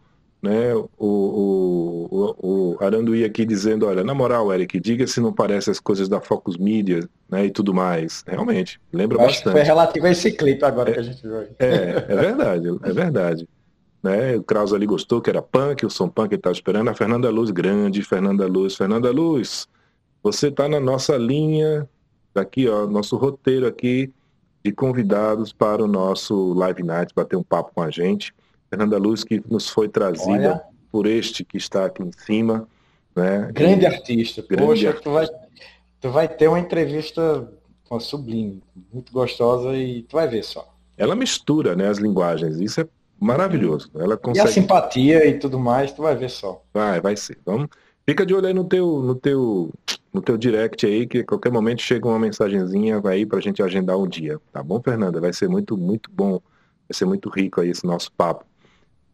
né, o, o, o, Aranduí aqui dizendo, olha, na moral, Eric, diga se não parece as coisas da Focus Media, né, e tudo mais. Realmente, lembra Eu bastante. foi relativo a esse clipe agora é, que a gente viu. É, é verdade, é verdade. Né, o Kraus ali gostou, que era punk, o som punk ele estava esperando. A Fernanda Luz, grande, Fernanda Luz. Fernanda Luz, você está na nossa linha, aqui, ó, nosso roteiro aqui de convidados para o nosso Live Night, bater um papo com a gente. Fernanda Luz, que nos foi trazida Olha. por este que está aqui em cima. Né? Grande e... artista. Grande Poxa, artista. Tu, vai, tu vai ter uma entrevista uma sublime, muito gostosa e tu vai ver só. Ela mistura né, as linguagens, isso é maravilhoso. Ela consegue... E a simpatia e tudo mais, tu vai ver só. Vai, vai ser. Vamos... Fica de olho aí no teu, no teu, no teu direct aí, que a qualquer momento chega uma mensagenzinha aí pra gente agendar um dia. Tá bom, Fernanda? Vai ser muito, muito bom. Vai ser muito rico aí esse nosso papo.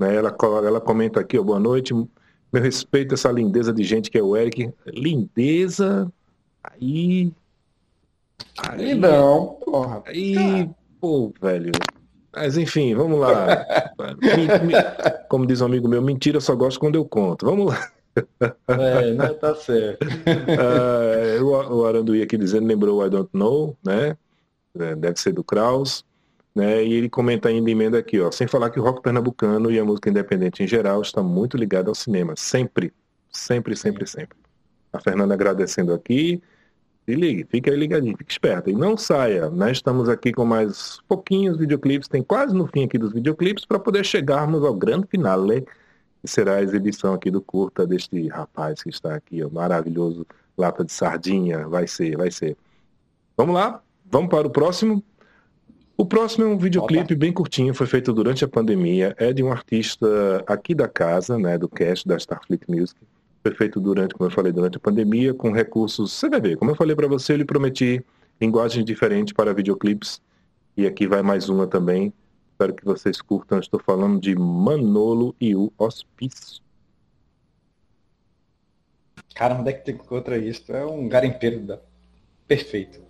Né? Ela, ela comenta aqui, ó, boa noite, meu respeito a essa lindeza de gente que é o Eric. Lindeza, aí... Aí não, porra. Aí, pô, velho. Mas enfim, vamos lá. me, me, como diz um amigo meu, mentira eu só gosto quando eu conto. Vamos lá. É, não tá certo. Uh, o, o Aranduí aqui dizendo, lembrou I Don't Know, né? É, deve ser do Kraus. Né? E ele comenta ainda emenda aqui, ó, sem falar que o rock pernambucano e a música independente em geral está muito ligado ao cinema, sempre, sempre, sempre, sempre. A Fernanda agradecendo aqui. Se ligue, fique aí ligadinho, fique esperto. E não saia, né? Estamos aqui com mais pouquinhos videoclipes, tem quase no fim aqui dos videoclipes, para poder chegarmos ao grande finale, que será a exibição aqui do curta deste rapaz que está aqui, ó, maravilhoso, lata de sardinha, vai ser, vai ser. Vamos lá, vamos para o próximo. O próximo é um videoclipe bem curtinho, foi feito durante a pandemia, é de um artista aqui da casa, né, do cast da Starfleet Music. Foi feito durante, como eu falei, durante a pandemia, com recursos, você vai ver, como eu falei para você, eu lhe prometi linguagens diferentes para videoclipes, e aqui vai mais uma também. Espero que vocês curtam, estou falando de Manolo e o Hospício. Cara, onde é que tem contra isso? É um garimpeiro da... perfeito.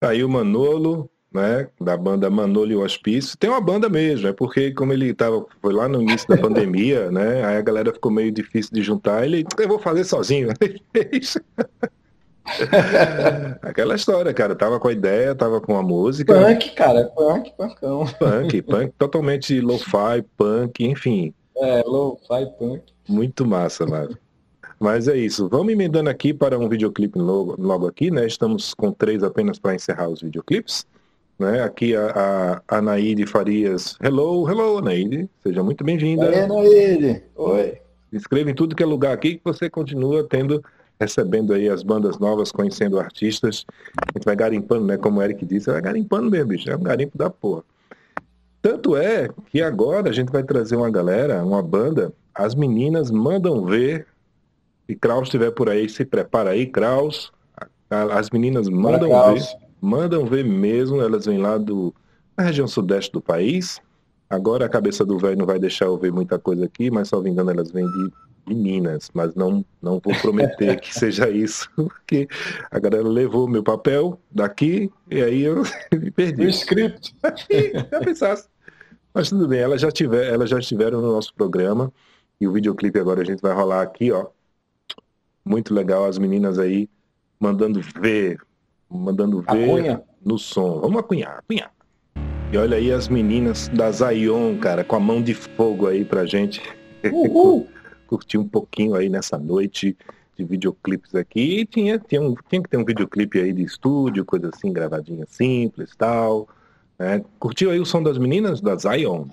Aí o Manolo, né, da banda Manolo e o Hospício. Tem uma banda mesmo, é porque como ele tava, foi lá no início da pandemia, né, aí a galera ficou meio difícil de juntar, ele, eu vou fazer sozinho. Aquela história, cara, tava com a ideia, tava com a música. Punk, cara, punk, punkão. Punk, punk, totalmente lo-fi, punk, enfim. É, lo-fi, punk. Muito massa, mano. Mas é isso. Vamos emendando aqui para um videoclipe logo, logo aqui, né? Estamos com três apenas para encerrar os videoclipes. Né? Aqui a, a Anaíde Farias. Hello, hello, Anaíde. Seja muito bem-vinda. Oi, Anaíde. Oi. Escreva em tudo que é lugar aqui que você continua tendo, recebendo aí as bandas novas, conhecendo artistas. A gente vai garimpando, né? Como o Eric disse, vai garimpando mesmo, bicho. É um garimpo da porra. Tanto é que agora a gente vai trazer uma galera, uma banda. As meninas mandam ver se Kraus estiver por aí, se prepara aí, Kraus. As meninas mandam ver, mandam ver mesmo, elas vêm lá do, da região sudeste do país. Agora a cabeça do velho não vai deixar eu ver muita coisa aqui, mas só engano elas vêm de, de Minas, mas não, não vou prometer que seja isso, porque a galera levou meu papel daqui e aí eu me perdi. O script. Já pensasse. Mas tudo bem, elas já, tiver, elas já estiveram no nosso programa e o videoclipe agora a gente vai rolar aqui, ó. Muito legal as meninas aí mandando ver, mandando ver no som. Vamos acunhar, acunhar. E olha aí as meninas da Zion, cara, com a mão de fogo aí pra gente curtir um pouquinho aí nessa noite de videoclipes aqui. E tinha, tinha, um, tinha que ter um videoclipe aí de estúdio, coisa assim, gravadinha simples tal. Né? Curtiu aí o som das meninas da Zion?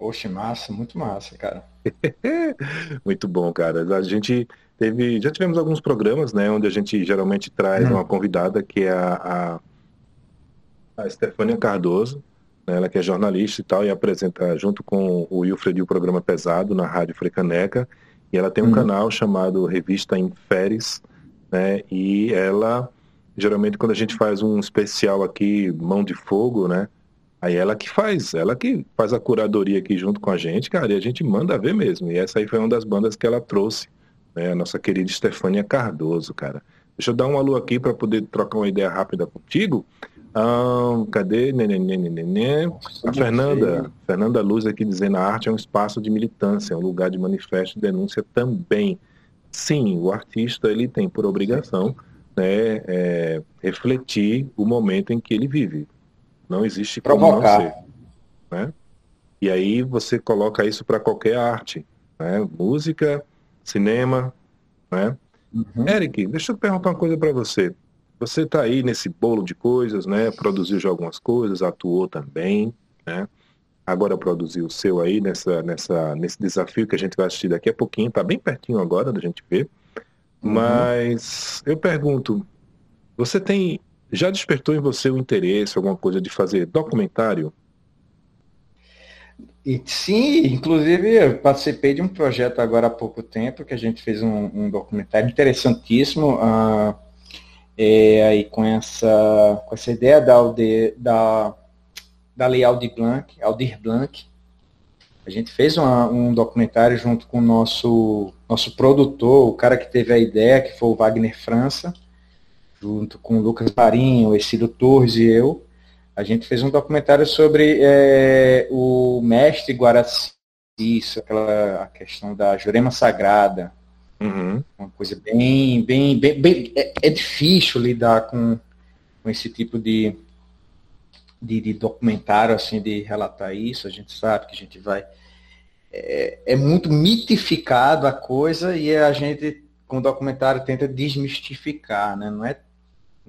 Oxe, massa, muito massa, cara. muito bom, cara. A gente Teve, já tivemos alguns programas, né, onde a gente geralmente traz hum. uma convidada que é a, a, a Stefania Cardoso, né, ela que é jornalista e tal, e apresenta junto com o Wilfred o programa Pesado na Rádio Frecaneca, e ela tem um hum. canal chamado Revista Inferes, né, e ela, geralmente quando a gente faz um especial aqui, Mão de Fogo, né, Aí ela que faz, ela que faz a curadoria aqui junto com a gente, cara, e a gente manda ver mesmo. E essa aí foi uma das bandas que ela trouxe, né? A nossa querida Estefânia Cardoso, cara. Deixa eu dar um alô aqui para poder trocar uma ideia rápida contigo. Ah, cadê? Nenê, nenê, nenê. A Fernanda, Fernanda Luz aqui dizendo a arte é um espaço de militância, é um lugar de manifesto e denúncia também. Sim, o artista ele tem por obrigação né, é, refletir o momento em que ele vive. Não existe como Provocar. não ser. Né? E aí você coloca isso para qualquer arte, né? música, cinema, né? Uhum. Eric, deixa eu perguntar uma coisa para você. Você está aí nesse bolo de coisas, né? Produziu já algumas coisas, atuou também, né? Agora produziu o seu aí nessa, nessa, nesse desafio que a gente vai assistir daqui a pouquinho. Tá bem pertinho agora da gente ver. Uhum. Mas eu pergunto, você tem já despertou em você o interesse, alguma coisa de fazer documentário? E, sim, inclusive eu participei de um projeto agora há pouco tempo que a gente fez um, um documentário interessantíssimo uh, é, aí com essa, com essa ideia da, da, da Lei Aldir Blanc, Aldir Blanc. A gente fez uma, um documentário junto com o nosso, nosso produtor, o cara que teve a ideia, que foi o Wagner França junto com o Lucas Marinho, Ciro Torres e eu, a gente fez um documentário sobre é, o mestre Guaraci, isso, aquela a questão da Jurema Sagrada. Uhum. Uma coisa bem, bem, bem, bem é, é, difícil lidar com, com esse tipo de, de, de, documentário, assim, de relatar isso. A gente sabe que a gente vai. É, é muito mitificado a coisa e a gente, com o documentário, tenta desmistificar, né? Não é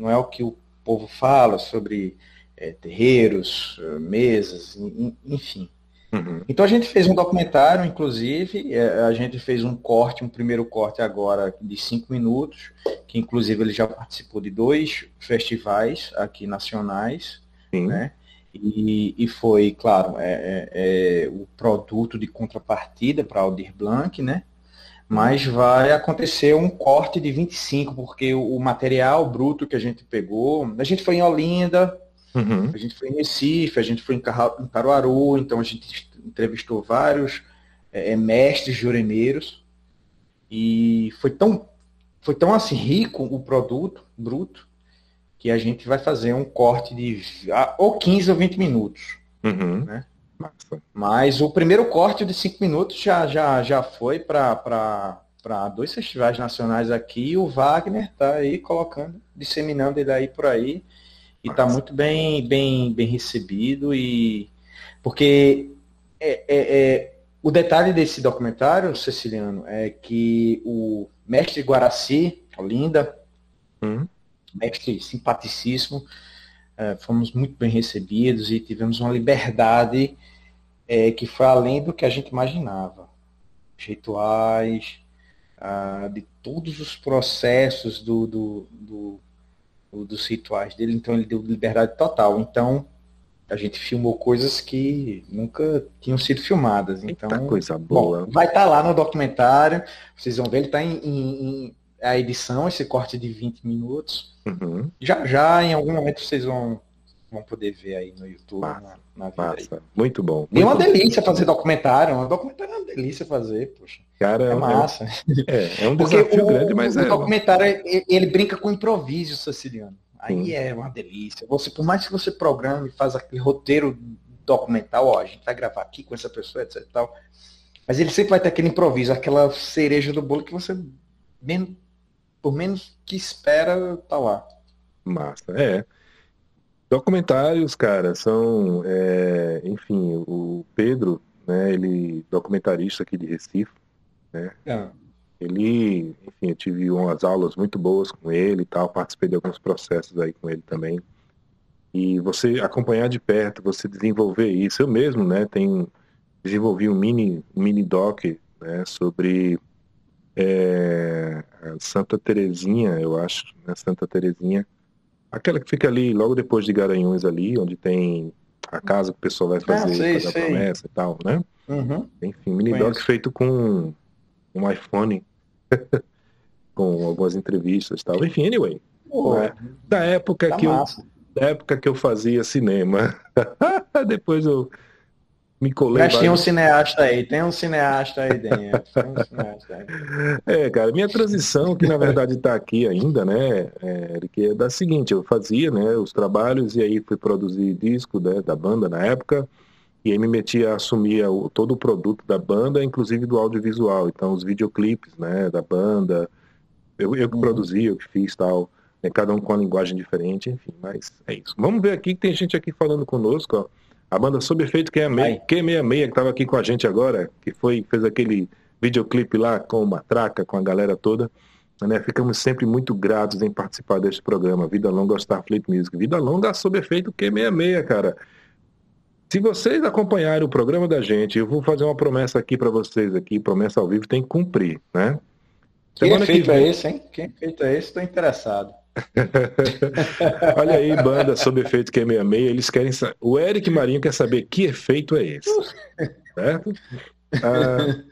não é o que o povo fala sobre é, terreiros, eh, mesas, enfim. Uhum. Então a gente fez um documentário, inclusive, é, a gente fez um corte, um primeiro corte agora de cinco minutos, que inclusive ele já participou de dois festivais aqui nacionais, Sim. né? E, e, foi, claro, é, é, é, o produto de contrapartida para Aldir Blanc, né? Mas vai acontecer um corte de 25, porque o, material bruto que a gente pegou, a gente foi em Olinda, uhum. a gente foi em Recife, a gente foi em Caruaru, então a gente entrevistou vários é, é, mestres jureneiros e foi tão, foi tão assim rico o produto bruto que a gente vai fazer um corte de ou 15 ou 20 minutos. Uhum. Né? Massa. Mas o primeiro corte de cinco minutos já, já, já foi para dois festivais nacionais aqui e o Wagner está aí colocando, disseminando ele aí por aí. E está muito bem, bem, bem recebido. e Porque é, é, é, o detalhe desse documentário, Ceciliano, é que o mestre Guaraci, Olinda, hum. mestre simpaticíssimo, é, fomos muito bem recebidos e tivemos uma liberdade é, que foi além do que a gente imaginava. Os rituais, ah, de todos os processos do, do, do, do, dos rituais dele, então ele deu liberdade total. Então, a gente filmou coisas que nunca tinham sido filmadas. Então, Eita coisa boa. Bom, vai estar tá lá no documentário, vocês vão ver, ele está em, em, em, a edição, esse corte de 20 minutos. Uhum. Já já, em algum momento, vocês vão vão poder ver aí no YouTube, massa, na, na vida massa. Aí. Muito bom. Muito e é uma delícia fazer documentário. Um documentário é uma delícia fazer, poxa. Cara, é, é massa. É, é um desafio o, grande, mas o é. O documentário, ele brinca com improviso siciliano. Aí Sim. é uma delícia. Você, por mais que você programe, faz aquele roteiro documental, ó, a gente vai gravar aqui com essa pessoa, etc e tal. Mas ele sempre vai ter aquele improviso, aquela cereja do bolo que você, menos, por menos que espera, tá lá. Massa, é. Documentários, cara, são, é, enfim, o Pedro, né, ele documentarista aqui de Recife, né? É. Ele, enfim, eu tive umas aulas muito boas com ele e tal, participei de alguns processos aí com ele também. E você acompanhar de perto, você desenvolver isso, eu mesmo, né, tenho desenvolvi um mini, um mini doc, né, sobre é, Santa Terezinha, eu acho, né, Santa Terezinha, Aquela que fica ali logo depois de Garanhuns ali, onde tem a casa que o pessoal vai ah, fazer, ah, sei, fazer sei. promessa e tal, né? Uhum. Enfim, mini doc feito com um iPhone, com algumas entrevistas e tal. Enfim, anyway. Pô, né? Da época tá que massa. eu da época que eu fazia cinema. Depois eu me colei. Mas tinha um cineasta aí, tem um cineasta aí dentro. Um cineasta aí. É, cara, minha transição, que na verdade está aqui ainda, né, é, que é da seguinte, eu fazia, né, os trabalhos e aí fui produzir disco né, da banda na época, e aí me meti a assumir o, todo o produto da banda, inclusive do audiovisual, então os videoclipes, né, da banda, eu, eu que uhum. produzi, eu que fiz tal, né, cada um com uma linguagem diferente, enfim, mas é isso. Vamos ver aqui que tem gente aqui falando conosco, ó. A banda Sob Efeito Q66, que estava aqui com a gente agora, que foi fez aquele videoclipe lá com o Matraca, com a galera toda. Né? Ficamos sempre muito gratos em participar deste programa. Vida longa ao Starfleet Music. Vida longa sob efeito Q66, cara. Se vocês acompanharem o programa da gente, eu vou fazer uma promessa aqui para vocês aqui, promessa ao vivo tem que cumprir, né? Que Semana efeito que vem... é esse, hein? Que efeito é esse? Estou interessado. Olha aí, banda sob efeito Q66, eles querem saber. O Eric Marinho quer saber que efeito é esse. Certo? Ah,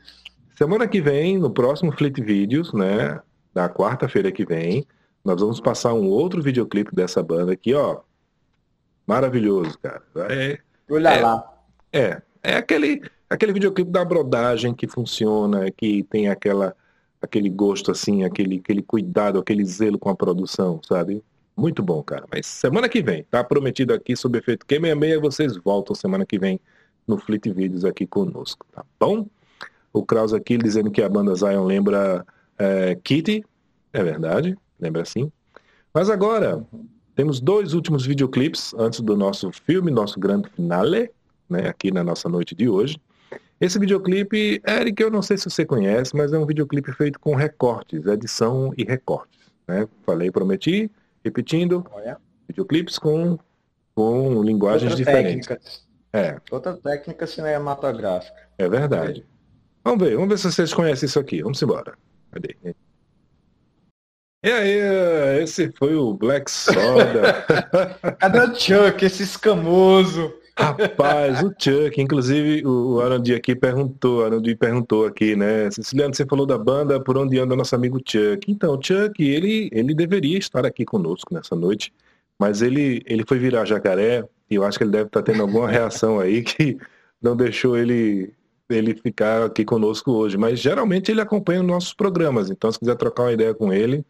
semana que vem, no próximo Fleet Videos, né? Na quarta-feira que vem, nós vamos passar um outro videoclipe dessa banda aqui, ó. Maravilhoso, cara. É, Olha é, lá. É, é aquele, aquele videoclipe da brodagem que funciona, que tem aquela aquele gosto assim, aquele, aquele cuidado, aquele zelo com a produção, sabe? Muito bom, cara. Mas semana que vem, tá prometido aqui sob efeito Q66, vocês voltam semana que vem no Fleet Vídeos aqui conosco, tá bom? O Kraus aqui dizendo que a banda Zion lembra é, Kitty, é verdade, lembra sim. Mas agora, temos dois últimos videoclipes antes do nosso filme, nosso grande finale, né, aqui na nossa noite de hoje. Esse videoclipe, Eric, eu não sei se você conhece, mas é um videoclipe feito com recortes, edição e recortes. Né? Falei, prometi, repetindo, Olha. videoclipes com, com linguagens Outra diferentes. Técnica. É. Outra técnica cinematográfica. É verdade. Vamos ver, vamos ver se vocês conhecem isso aqui. Vamos embora. Cadê? E aí, esse foi o Black Soda. Cadê o Chuck, esse escamoso? Rapaz, o Chuck, inclusive o Arandi aqui perguntou, Arandi perguntou aqui, né? Siciliano, você falou da banda, por onde anda nosso amigo Chuck? Então, o Chuck, ele, ele deveria estar aqui conosco nessa noite, mas ele, ele foi virar jacaré e eu acho que ele deve estar tendo alguma reação aí que não deixou ele, ele ficar aqui conosco hoje. Mas geralmente ele acompanha os nossos programas, então se quiser trocar uma ideia com ele,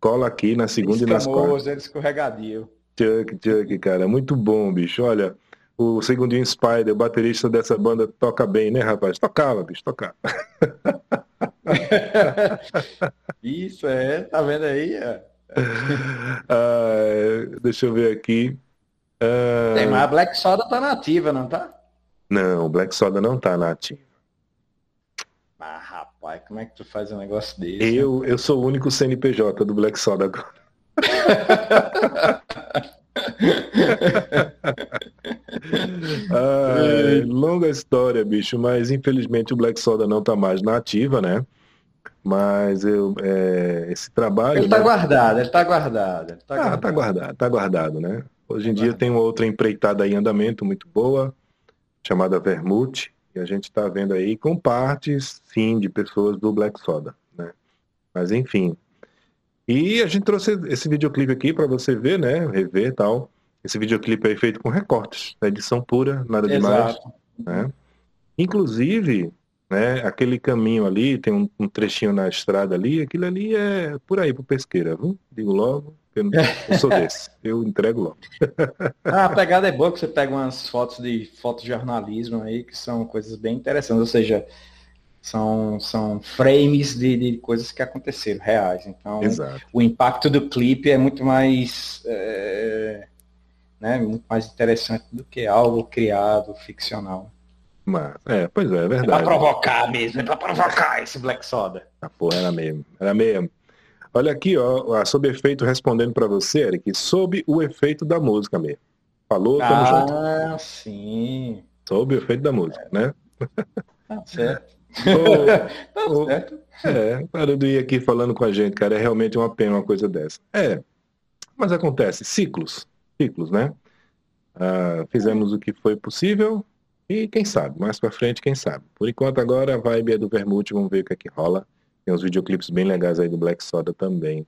cola aqui na segunda e nas quartas. Ele escorregadio. Chuck, Chuck, cara, muito bom, bicho. Olha, o Segundinho Spider, o baterista dessa banda, toca bem, né, rapaz? Tocava, bicho, tocava. Isso, é, tá vendo aí? É. Ah, deixa eu ver aqui. Ah, Tem, mas a Black Soda tá nativa, não tá? Não, o Black Soda não tá nativa. Ah, rapaz, como é que tu faz um negócio desse? Eu, eu sou o único CNPJ do Black Soda agora. Ai, longa história, bicho, mas infelizmente o Black Soda não tá mais na ativa, né? Mas eu, é, esse trabalho. Ele tá né? guardado, ele tá guardado. Ele tá, ah, tá guardado. tá guardado, tá guardado, né? Hoje tá em dia tem uma outra empreitada em andamento muito boa, chamada Vermute, e a gente está vendo aí com partes, sim, de pessoas do Black Soda, né? Mas enfim, e a gente trouxe esse videoclipe aqui para você ver, né? Rever e tal. Esse videoclipe é feito com recortes, né? edição pura, nada demais. Né? Inclusive, né, aquele caminho ali, tem um, um, trechinho na estrada ali, aquilo ali é por aí, pro pesqueira, viu? Digo logo, eu, não, eu sou desse, eu entrego logo. ah, a pegada é boa que você pega umas fotos de fotojornalismo aí, que são coisas bem interessantes, ou seja, são, são frames de, de coisas que aconteceram, reais. Então, Exato. o impacto do clipe é muito mais, é, né, muito mais interessante do que algo criado, ficcional. Mas, é, pois é, é verdade. É pra provocar mesmo, é pra provocar esse Black Soda. Ah, porra, era mesmo, era mesmo. Olha aqui, ó, sob efeito respondendo para você, Eric, sob o efeito da música mesmo. Falou, tamo ah, junto. Ah, sim. Sob o efeito da música, é. né? Tá certo. tá certo. É, para de ir aqui falando com a gente, cara, é realmente uma pena uma coisa dessa. É, mas acontece, ciclos, ciclos, né? Ah, fizemos o que foi possível e quem sabe, mais para frente, quem sabe. Por enquanto agora a vibe é do Vermute, vamos ver o que é que rola. Tem uns videoclipes bem legais aí do Black Soda também.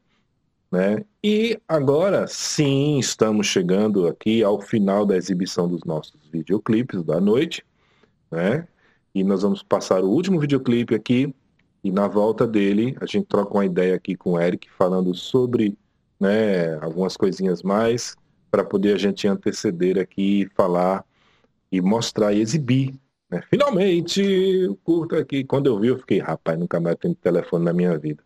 Né? E agora sim estamos chegando aqui ao final da exibição dos nossos videoclipes da noite, né? E nós vamos passar o último videoclipe aqui e na volta dele a gente troca uma ideia aqui com o Eric falando sobre né, algumas coisinhas mais para poder a gente anteceder aqui, falar e mostrar e exibir. Né? Finalmente, o curto aqui. Quando eu vi, eu fiquei, rapaz, nunca mais tenho telefone na minha vida.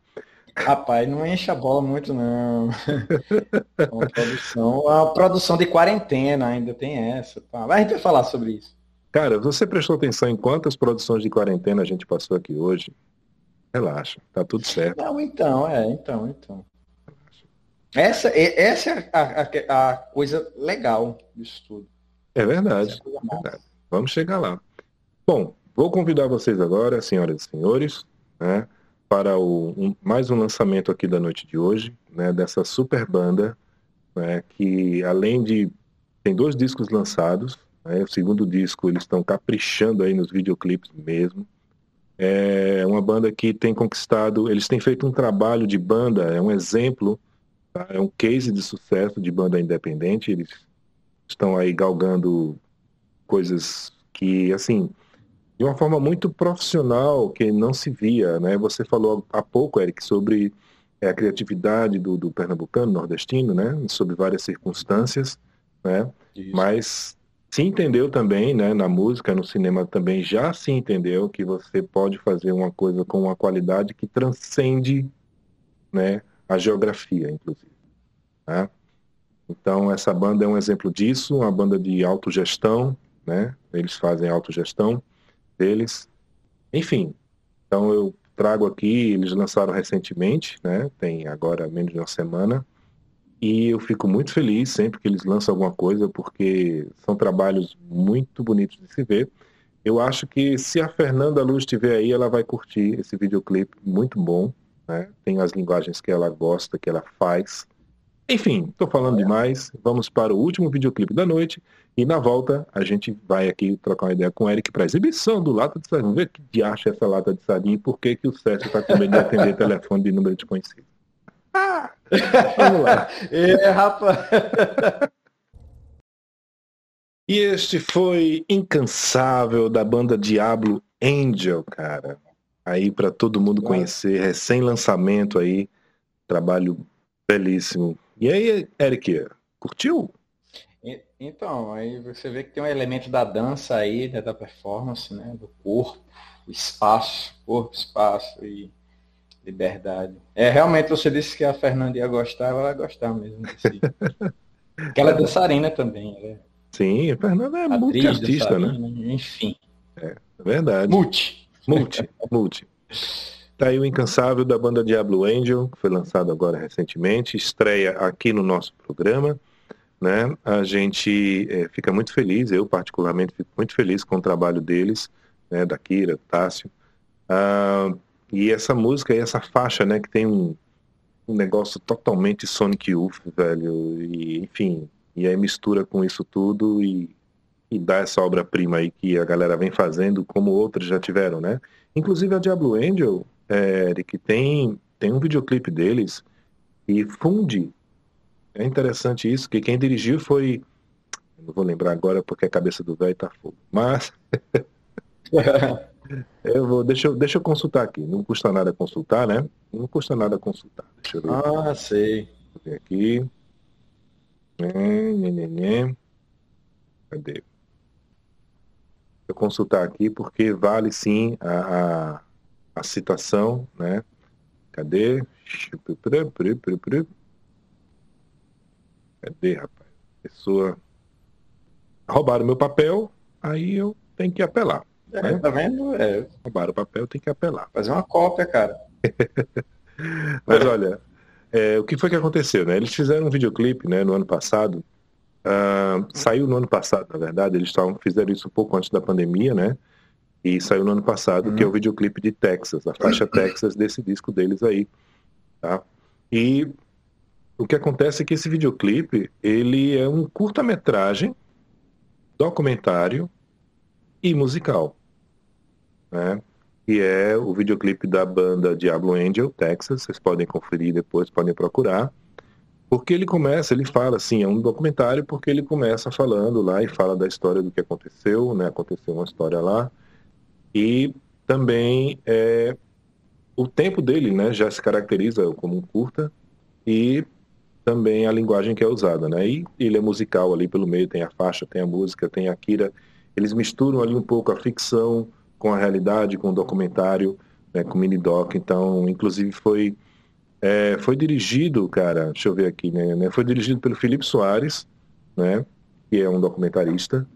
Rapaz, não enche a bola muito, não. a, produção, a produção de quarentena ainda tem essa. Tá? Mas a gente vai falar sobre isso. Cara, você prestou atenção em quantas produções de quarentena a gente passou aqui hoje? Relaxa, tá tudo certo. Não, então, é, então, então. Essa, essa é a, a, a coisa legal disso tudo. É verdade, é verdade. Vamos chegar lá. Bom, vou convidar vocês agora, senhoras e senhores, né, para o, um, mais um lançamento aqui da noite de hoje, né, dessa super banda, né, que além de tem dois discos lançados, né, o segundo disco eles estão caprichando aí nos videoclipes mesmo. É uma banda que tem conquistado, eles têm feito um trabalho de banda, é um exemplo, tá? é um case de sucesso de banda independente. Eles estão aí galgando coisas que, assim, de uma forma muito profissional que não se via, né? Você falou há pouco, Eric, sobre é, a criatividade do, do pernambucano, nordestino, né? Sobre várias circunstâncias, né? Isso. Mas se entendeu também, né? Na música, no cinema também já se entendeu que você pode fazer uma coisa com uma qualidade que transcende, né? A geografia, inclusive. Né? Então essa banda é um exemplo disso, uma banda de autogestão, né? Eles fazem autogestão deles. Enfim, então eu trago aqui, eles lançaram recentemente, né? Tem agora menos de uma semana. E eu fico muito feliz sempre que eles lançam alguma coisa, porque são trabalhos muito bonitos de se ver. Eu acho que se a Fernanda Luz estiver aí, ela vai curtir esse videoclipe muito bom. Né? Tem as linguagens que ela gosta, que ela faz. Enfim, estou falando demais. Vamos para o último videoclipe da noite. E na volta, a gente vai aqui trocar uma ideia com o Eric para exibição do Lata de Sardinha. Ver que de acha essa lata de sardinha e por que, que o Sérgio está com medo de atender telefone de número desconhecido. Ah! Vamos lá. É, rapaz. E este foi Incansável da banda Diablo Angel, cara. Aí para todo mundo conhecer, recém-lançamento aí, trabalho belíssimo. E aí, Eric, curtiu? Então, aí você vê que tem um elemento da dança aí, né, da performance, né, do corpo, espaço, corpo, espaço e liberdade. É, realmente você disse que a Fernanda ia gostar, ela vai gostar mesmo desse. Aquela é dançarina também, né? Sim, a Fernanda é multi-artista, né? Enfim. É, é verdade. Multi. Multi, multi. Tá aí o Incansável da banda Diablo Angel, que foi lançado agora recentemente, estreia aqui no nosso programa. Né? A gente é, fica muito feliz, eu particularmente fico muito feliz com o trabalho deles, né, da Kira, do Tássio. Ah, e essa música e essa faixa, né, que tem um, um negócio totalmente Sonic Youth, velho, e enfim, e aí mistura com isso tudo e, e dá essa obra-prima aí que a galera vem fazendo, como outros já tiveram, né? Inclusive a Diablo Angel, é, que tem, tem um videoclipe deles e funde. É interessante isso, que quem dirigiu foi. Não vou lembrar agora porque a cabeça do velho tá fogo. Mas. eu vou, deixa, eu, deixa eu consultar aqui. Não custa nada consultar, né? Não custa nada consultar. Deixa eu ver. Ah, sei. Vou ver aqui. Cadê? Eu consultar aqui porque vale sim a, a a citação, né? Cadê? Cadê, rapaz? Pessoa roubaram meu papel, aí eu tenho que apelar. É? Tá vendo? É. Roubaram o papel, tem que apelar. Fazer uma cópia, cara. Mas olha, é, o que foi que aconteceu, né? Eles fizeram um videoclipe, né, no ano passado. Uh, saiu no ano passado, na verdade. Eles tavam, fizeram isso um pouco antes da pandemia, né? E saiu no ano passado, uhum. que é o uhum. videoclipe de Texas, a faixa Texas desse disco deles aí, tá? E o que acontece é que esse videoclipe, ele é um curta-metragem, documentário e musical, né? E é o videoclipe da banda Diablo Angel, Texas, vocês podem conferir depois, podem procurar. Porque ele começa, ele fala assim, é um documentário porque ele começa falando lá e fala da história do que aconteceu, né? Aconteceu uma história lá. E também é, o tempo dele, né, já se caracteriza como um curta e também a linguagem que é usada, né? E ele é musical ali pelo meio, tem a faixa, tem a música, tem a Kira. Eles misturam ali um pouco a ficção com a realidade, com o documentário, né, com o mini doc. Então, inclusive foi é, foi dirigido, cara, deixa eu ver aqui, né, né? Foi dirigido pelo Felipe Soares, né? Que é um documentarista.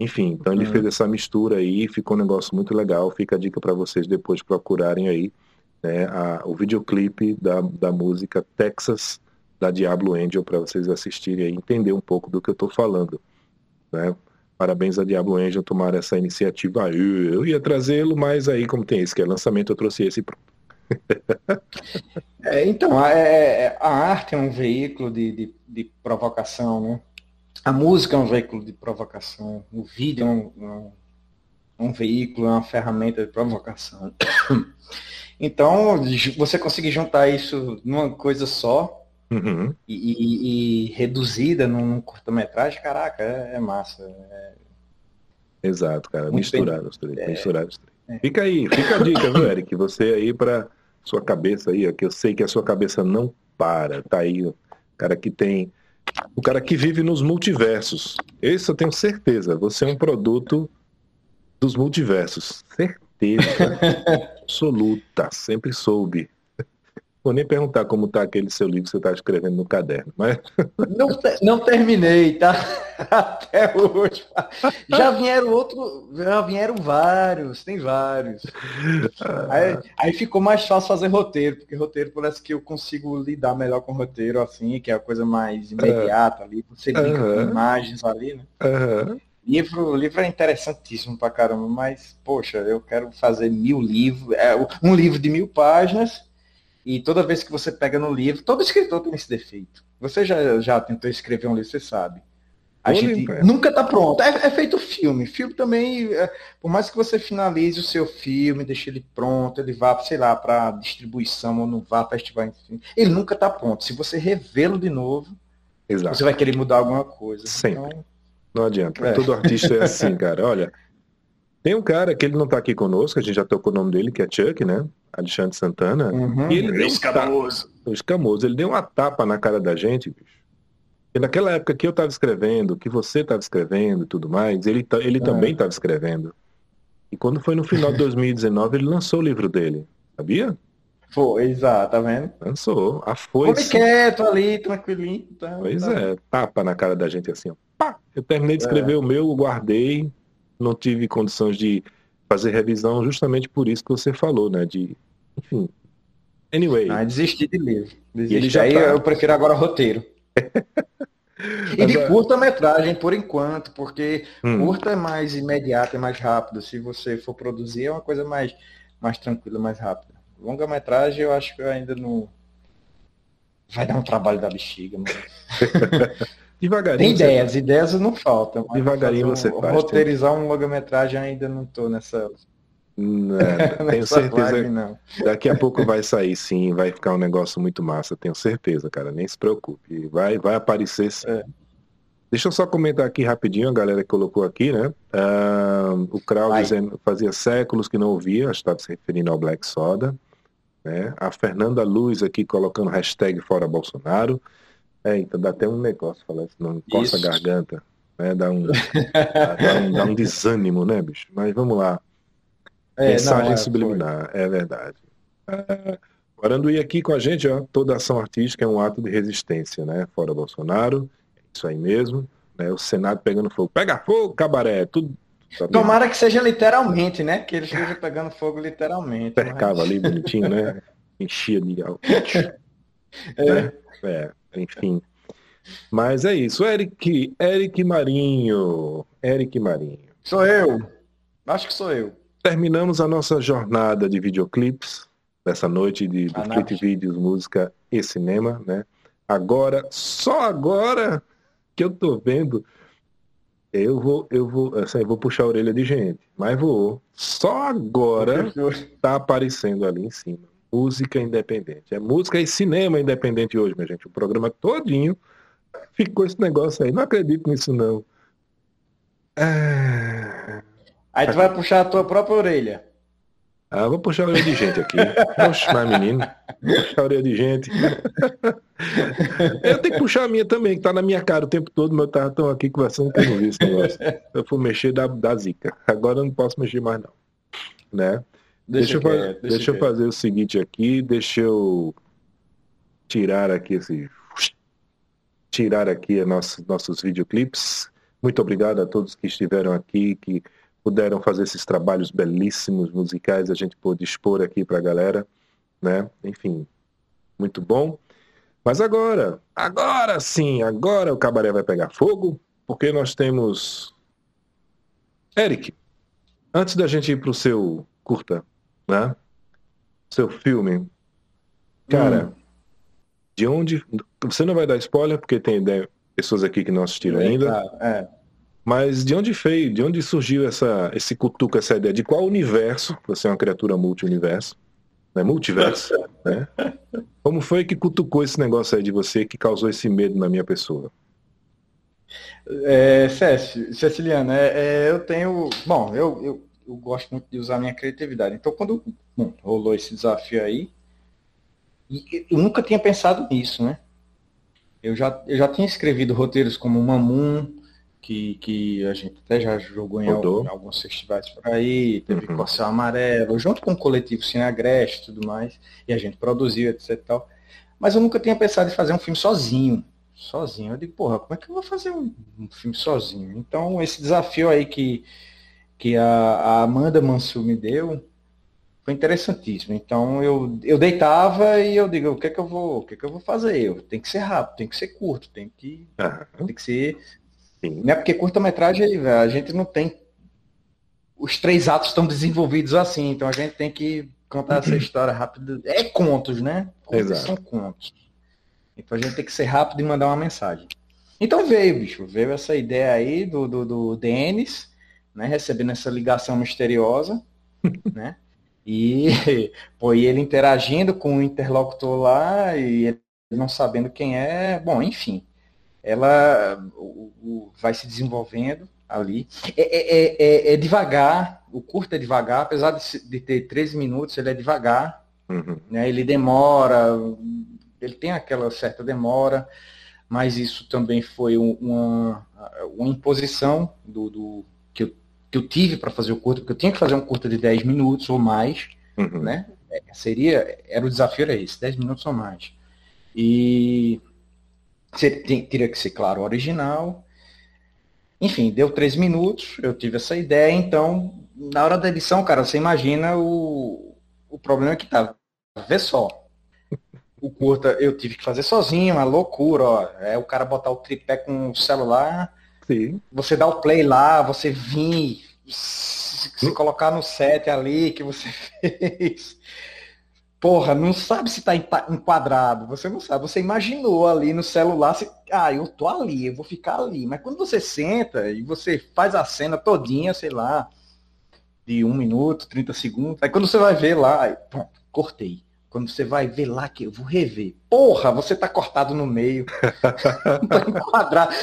Enfim, então ele uhum. fez essa mistura aí, ficou um negócio muito legal. Fica a dica para vocês depois procurarem aí né, a, o videoclipe da, da música Texas da Diablo Angel para vocês assistirem e entender um pouco do que eu estou falando. Né? Parabéns a Diablo Angel tomar essa iniciativa. Eu, ia trazê-lo, mas aí, como tem esse que é lançamento, eu trouxe esse. é, então, a, é, é, a, arte é um veículo de, de, de, provocação, né? A música é um veículo de provocação. O vídeo é um, um, um veículo, é uma ferramenta de provocação. Então, você conseguir juntar isso numa coisa só uhum. e, e, e, reduzida num, num curta-metragem, caraca, é, é massa. É... Exato, cara. Misturado os três. É... Os três. É. Fica aí, fica a dica, viu, Eric? Você aí para sua cabeça aí, que eu sei que a sua cabeça não para. Tá aí o cara que tem. O cara que vive nos multiversos. Esse eu tenho certeza. Você é um produto dos multiversos. Certeza absoluta, sempre soube. Vou nem perguntar como está aquele seu livro que você está escrevendo no caderno, mas... Não, não terminei, tá? Até hoje. Já vieram outro, já vieram vários, tem vários. Aí, aí, ficou mais fácil fazer roteiro, porque roteiro parece que eu consigo lidar melhor com roteiro, assim, que é a coisa mais imediata ali, você liga uhum. com imagens ali, né? Uhum. Livro, livro é interessantíssimo pra caramba, mas, poxa, eu quero fazer mil livros, é, um livro de mil páginas, e toda vez que você pega no livro, todo escritor tem esse defeito. Você já, já tentou escrever um livro, você sabe. A gente nunca está pronto. É, é, feito filme. Filme também, é, por mais que você finalize o seu filme, deixe ele pronto, ele vá, sei lá, para distribuição ou não vá para festival, enfim, ele nunca está pronto. Se você revê-lo de novo, Exato. você vai querer mudar alguma coisa. Sempre. Então, não adianta. É. Todo artista é assim, cara. Olha, tem um cara que ele não tá aqui conosco, a gente já tocou o nome dele, que é Chuck, né? Alexandre Santana. Uhum. E ele deu escamoso. Um escamoso. Ele deu uma tapa na cara da gente, bicho. E naquela época que eu estava escrevendo, que você estava escrevendo e tudo mais, ele, ele é. também estava escrevendo. E quando foi no final de 2019, ele lançou o livro dele. Sabia? Foi, exato, tá vendo? Lançou. A foice. Foi quieto ali, tranquilinho. Tá, pois tá. é, tapa na cara da gente assim, ó. Pá! Eu terminei de escrever é. o meu, guardei, não tive condições de fazer revisão justamente por isso que você falou, né? De, enfim. Anyway. Ah, desisti de livro. Desisti. Ele já Aí tá... eu prefiro agora roteiro. e de curta-metragem, por enquanto, porque hum. curta é mais imediato, é mais rápido. Se você for produzir, é uma coisa mais, mais tranquila, mais rápida. Longa-metragem eu acho que eu ainda não. Vai dar um trabalho da bexiga, mas. Devagarinho. Tem ideias, ideias não faltam. Devagarinho você um, faz. Roteirizar tem... um longa-metragem ainda não tô nessa. Não, tenho certeza. não. Daqui a pouco vai sair sim, vai ficar um negócio muito massa, tenho certeza, cara. Nem se preocupe. Vai, vai aparecer sim. É. Deixa eu só comentar aqui rapidinho, a galera que colocou aqui, né? Uh, o Kraus dizendo fazia séculos que não ouvia, acho que estava se referindo ao Black Soda. Né? A Fernanda Luz aqui colocando hashtag fora Bolsonaro. É, então dá até um negócio falar isso, não coça a garganta. Né? Dá, um, dá, um, dá um desânimo, né, bicho? Mas vamos lá. É, Mensagem não, é, subliminar, foi. é verdade. É, Guaranduí aqui com a gente, ó, toda ação artística é um ato de resistência, né? Fora Bolsonaro, isso aí mesmo. Né? O Senado pegando fogo. Pega fogo, cabaré, tudo. Tá Tomara que seja literalmente, né? Que ele esteja pegando fogo literalmente. Cercava mas... ali bonitinho, né? Enchia de. É. Né? é, enfim. Mas é isso. Eric, Eric Marinho. Eric Marinho. Sou eu. Acho que sou eu. Terminamos a nossa jornada de videoclipes dessa noite de, de Vídeos, música e cinema, né? Agora, só agora, que eu tô vendo, eu vou, eu vou, assim, eu vou puxar a orelha de gente, mas vou. Só agora tá aparecendo ali em cima. Música independente. É música e cinema independente hoje, minha gente. O programa todinho ficou esse negócio aí. Não acredito nisso, não. Ah... Aí tu vai puxar a tua própria orelha. Ah, vou puxar a orelha de gente aqui. Oxe, mas menino. Puxar a orelha de gente. Eu tenho que puxar a minha também, que tá na minha cara o tempo todo, mas eu tava tão aqui conversando que eu não vi esse negócio. Eu fui mexer da, da zica. Agora eu não posso mexer mais não. Né? Deixa, deixa, eu, deixa, deixa eu fazer o seguinte aqui, deixa eu tirar aqui esse. Tirar aqui nossos, nossos videoclipes. Muito obrigado a todos que estiveram aqui, que puderam fazer esses trabalhos belíssimos musicais, a gente pôde expor aqui para a galera, né? Enfim, muito bom. Mas agora, agora sim, agora o cabaré vai pegar fogo, porque nós temos Eric. Antes da gente ir para o seu curta, né? Seu filme, cara, hum. de onde? Você não vai dar spoiler porque tem pessoas aqui que não assistiram é, ainda. É. Mas de onde veio, de onde surgiu essa, esse cutuco, essa ideia? De qual universo? Você é uma criatura multi-universo, né? Multiverso, né? Como foi que cutucou esse negócio aí de você que causou esse medo na minha pessoa? É, Cécio, Ceciliana, é, é, eu tenho. Bom, eu, eu, eu, gosto muito de usar minha criatividade. Então, quando bom, rolou esse desafio aí, eu nunca tinha pensado nisso, né? Eu já, eu já tinha escrevido roteiros como Mamun, que, que a gente até já jogou em, algum, em alguns festivais por aí, teve uhum. Corcel Amarelo, junto com o coletivo Cineagreste e tudo mais, e a gente produziu, etc tal. Mas eu nunca tinha pensado em fazer um filme sozinho. Sozinho. Eu digo, porra, como é que eu vou fazer um, um filme sozinho? Então, esse desafio aí que, que a, a Amanda Mansur me deu, foi interessantíssimo. Então eu, eu deitava e eu digo, o que é que eu vou, o que é que eu vou fazer? Eu, tem que ser rápido, tem que ser curto, tem que, uhum. tem que ser Sim. Né? Porque curta-metragem a gente não tem. Os três atos estão desenvolvidos assim, então a gente tem que contar essa história rápido. É contos, né? Contos são contos. Então a gente tem que ser rápido e mandar uma mensagem. Então veio, bicho, veio essa ideia aí do, do, do Denis, né? Recebendo essa ligação misteriosa, né? E pô, e ele interagindo com o interlocutor lá e ele não sabendo quem é. Bom, enfim ela o, o, vai se desenvolvendo ali. É, é, é, é, é devagar, o curto é devagar, apesar de, de, ter 13 minutos, ele é devagar, uhum. né? ele demora, ele tem aquela certa demora, mas isso também foi uma, uma imposição do, do que, eu, que eu tive para fazer o curto, porque eu tinha que fazer um curto de 10 minutos ou mais, uhum. né? É, seria, era o desafio era esse, 10 minutos ou mais. E tem, teria que ser, claro, original. Enfim, deu três minutos, eu tive essa ideia, então, na hora da edição, cara, você imagina o, o problema que tava. Vê só. O curta eu tive que fazer sozinho, uma loucura, ó. É o cara botar o tripé com o celular. Sim. Você dá o play lá, você vir, se, hum. colocar no set ali que você fez porra, não sabe se tá enquadrado, você não sabe, você imaginou ali no celular, se, ah, eu tô ali, eu vou ficar ali, mas quando você senta e você faz a cena todinha, sei lá, de um minuto, 30 segundos, aí quando você vai ver lá, pronto, cortei. Quando você vai ver lá que eu vou rever. Porra, você tá cortado no meio. tá enquadrado.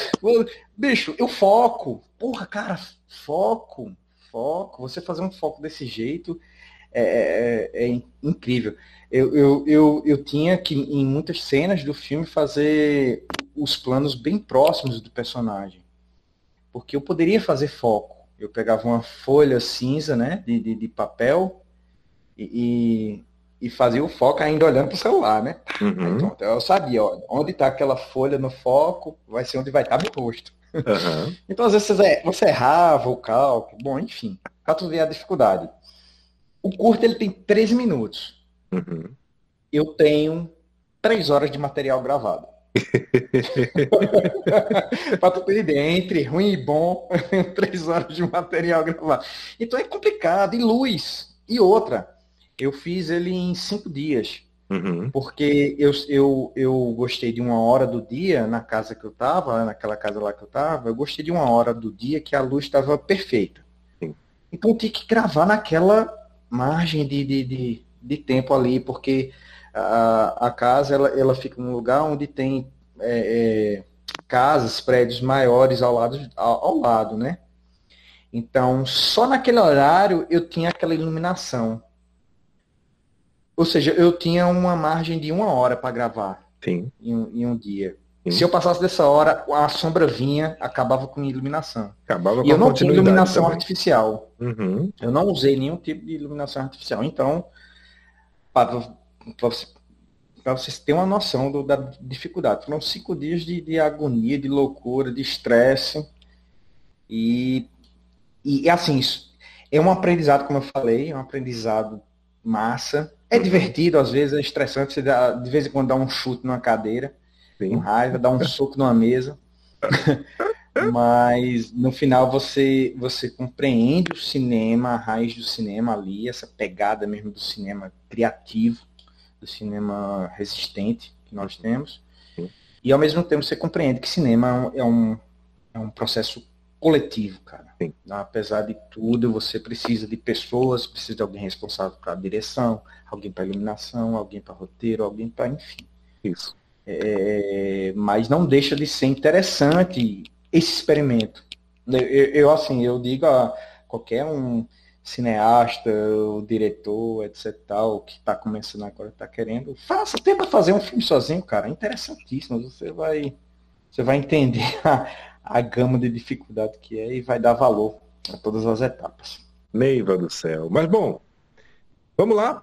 Bicho, eu foco. Porra, cara, foco. Foco. Você fazer um foco desse jeito é, é, é, é incrível. Eu, eu, eu, eu tinha que, em muitas cenas do filme, fazer os planos bem próximos do personagem. Porque eu poderia fazer foco. Eu pegava uma folha cinza, né, de, de, de papel, e, e fazia o foco ainda olhando para o celular, né? Uhum. Então, eu sabia, ó, onde está aquela folha no foco, vai ser onde vai estar tá meu rosto. Uhum. então, às vezes, você, errava o cálculo, bom, enfim, para tu ver a dificuldade. O curto ele tem 13 minutos. Uhum. Eu tenho 3 horas de material gravado. para tu ter ideia, entre ruim e bom, eu tenho 3 horas de material gravado. Então é complicado. E luz. E outra, eu fiz ele em 5 dias. Uhum. Porque eu, eu, eu gostei de uma hora do dia na casa que eu estava, naquela casa lá que eu estava, eu gostei de uma hora do dia que a luz estava perfeita. Sim. Então eu tinha que gravar naquela margem de, de, de, de tempo ali, porque a, a casa ela, ela fica num lugar onde tem é, é, casas, prédios maiores ao lado, ao, ao lado, né? Então, só naquele horário eu tinha aquela iluminação. Ou seja, eu tinha uma margem de uma hora para gravar Sim. Em, um, em um dia. Sim. Se eu passasse dessa hora, a sombra vinha, acabava com iluminação. Acabava e eu não tinha iluminação também. artificial. Uhum. Eu não usei nenhum tipo de iluminação artificial. Então, para você, vocês terem uma noção do, da dificuldade. Foram cinco dias de, de agonia, de loucura, de estresse. E, e assim, isso é um aprendizado, como eu falei, é um aprendizado massa. É divertido, às vezes é estressante, você dá, de vez em quando dá um chute numa cadeira, com raiva, dá um soco numa mesa. Mas no final você, você compreende o cinema, a raiz do cinema ali, essa pegada mesmo do cinema criativo, do cinema resistente que nós temos. E ao mesmo tempo você compreende que cinema é um, é um processo coletivo, cara. Sim. Apesar de tudo, você precisa de pessoas, precisa de alguém responsável para direção, alguém para iluminação, alguém para roteiro, alguém para enfim. Isso. É, mas não deixa de ser interessante esse experimento. Eu, eu assim, eu digo a qualquer um cineasta, o diretor, etc. tal, que está começando agora, está querendo, faça, tenta fazer um filme sozinho, cara. É interessantíssimo. Você vai, você vai entender a, a gama de dificuldade que é e vai dar valor a todas as etapas. Neiva do céu. Mas bom, vamos lá.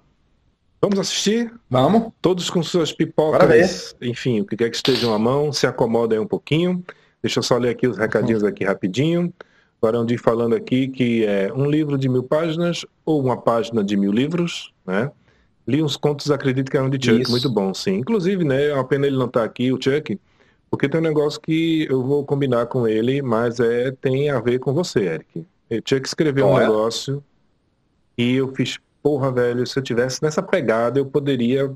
Vamos assistir? Vamos. Todos com suas pipocas, enfim, o que quer que estejam à mão, se acomoda aí um pouquinho. Deixa eu só ler aqui os recadinhos aqui rapidinho. Guarandi falando aqui que é um livro de mil páginas ou uma página de mil livros, né? Li uns contos, acredito que eram de Chuck, Isso. muito bom, sim. Inclusive, né, é uma pena ele não estar tá aqui, o Chuck, porque tem um negócio que eu vou combinar com ele, mas é tem a ver com você, Eric. O Chuck escreveu um é? negócio e eu fiz, porra, velho, se eu tivesse nessa pegada, eu poderia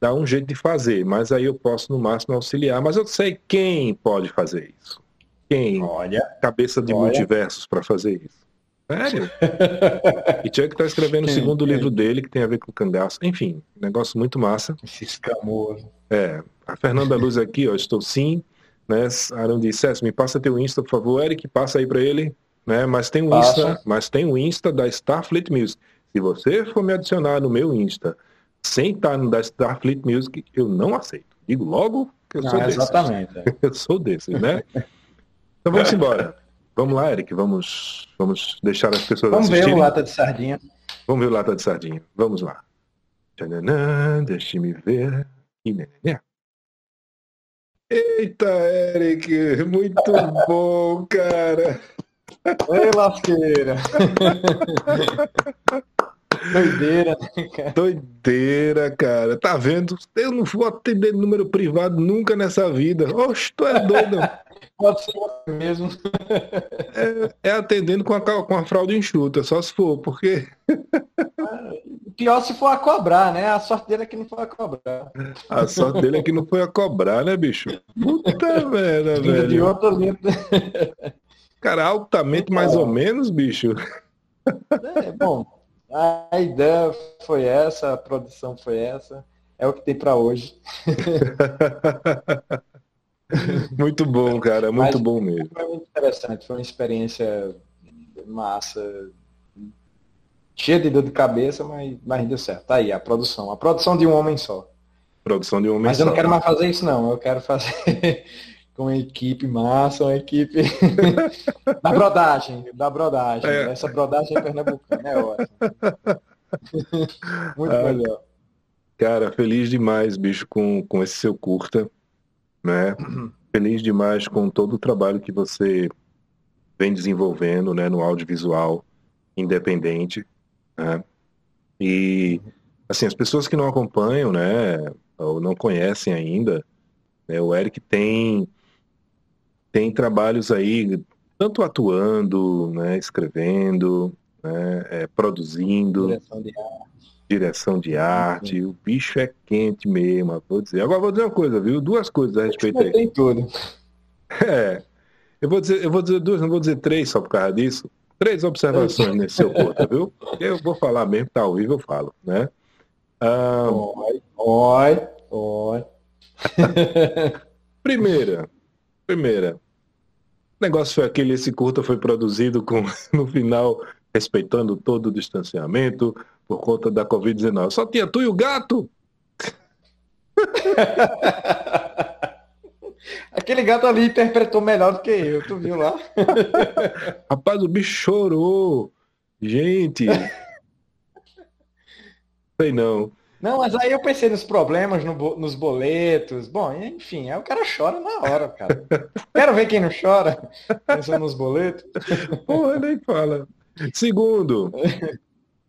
dar um jeito de fazer, mas aí eu posso no máximo auxiliar, mas eu sei quem pode fazer isso. Quem? Olha. Cabeça de olha. multiversos para fazer isso. Sério? e Chuck está escrevendo o segundo livro dele, que tem a ver com o cangaço. Enfim, negócio muito massa. Esse escamoso. É. A Fernanda Luz aqui, ó, estou sim. Né? Aaron disse, me passa teu Insta, por favor. Eric, passa aí para ele. Né? Mas tem o Insta, mas tem o Insta da Starfleet Music. Se você for me adicionar no meu Insta sem estar no da Starfleet Music, eu não aceito. Digo logo que eu sou ah, desses. Exatamente. É. eu sou desses, né? Então vamos embora. Vamos lá, Eric, vamos, vamos deixar as pessoas Vamos assistirem. ver o Lata de Sardinha. Vamos ver o Lata de Sardinha. Vamos lá. Deixe-me ver. Eita, Eric, muito bom, cara. Ei, lasqueira. Doideira, né, cara? Doideira, cara. Tá vendo? Eu não vou atender número privado nunca nessa vida. Oxe, tu é doido. Pode ser mesmo. É, é, atendendo com a, com a fralda enxuta, só se for, porque. Pior se for a cobrar, né? A sorte dele é que não foi a cobrar. A sorte dele é que não foi a cobrar, né, bicho? Puta merda, velho. De outro livro. Cara, altamente mais ou menos, bicho. É, bom, a ideia foi essa, a produção foi essa. É o que tem para hoje. muito bom, cara, muito Mas bom mesmo. Foi muito interessante, foi uma experiência massa, cheia de dor de cabeça, mas, mas deu certo. Tá aí, a produção. A produção de um homem só. Produção de um homem mas só. Mas eu não quero mais fazer isso, não. Eu quero fazer com uma equipe massa, uma equipe da brodagem, da brodagem. É. Essa brodagem é pernambucana, é ótimo. muito ah, melhor. Cara, feliz demais, bicho, com, com esse seu curta né? Feliz demais com todo o trabalho que você vem desenvolvendo, né, no audiovisual independente, né? E assim, as pessoas que não acompanham, né, ou não conhecem ainda, né, o Eric tem tem trabalhos aí tanto atuando, né, escrevendo, né, é, produzindo, direção de arte direção de arte, o bicho é quente mesmo, vou dizer. Agora vou dizer uma coisa, viu? Duas coisas a respeito aí. Tem tudo. É. Eu vou dizer, eu vou dizer duas, não vou dizer três só por causa disso. Três observações nesse seu ponto, viu? Eu vou falar mesmo, tá ao vivo, eu falo, né? Ah, oi, oi, oi. primeira, primeira. O negócio foi aquele, esse curta foi produzido com, no final, respeitando todo o distanciamento por conta da Covid-19. Só tinha tu e o gato. Aquele gato ali interpretou melhor do que eu, tu viu lá? Rapaz, o bicho chorou. Gente. Sei não. Não, mas aí eu pensei nos problemas, no, nos boletos. Bom, enfim, aí o cara chora na hora, cara. Quero ver quem não chora pensando nos boletos. Porra, nem fala. Segundo,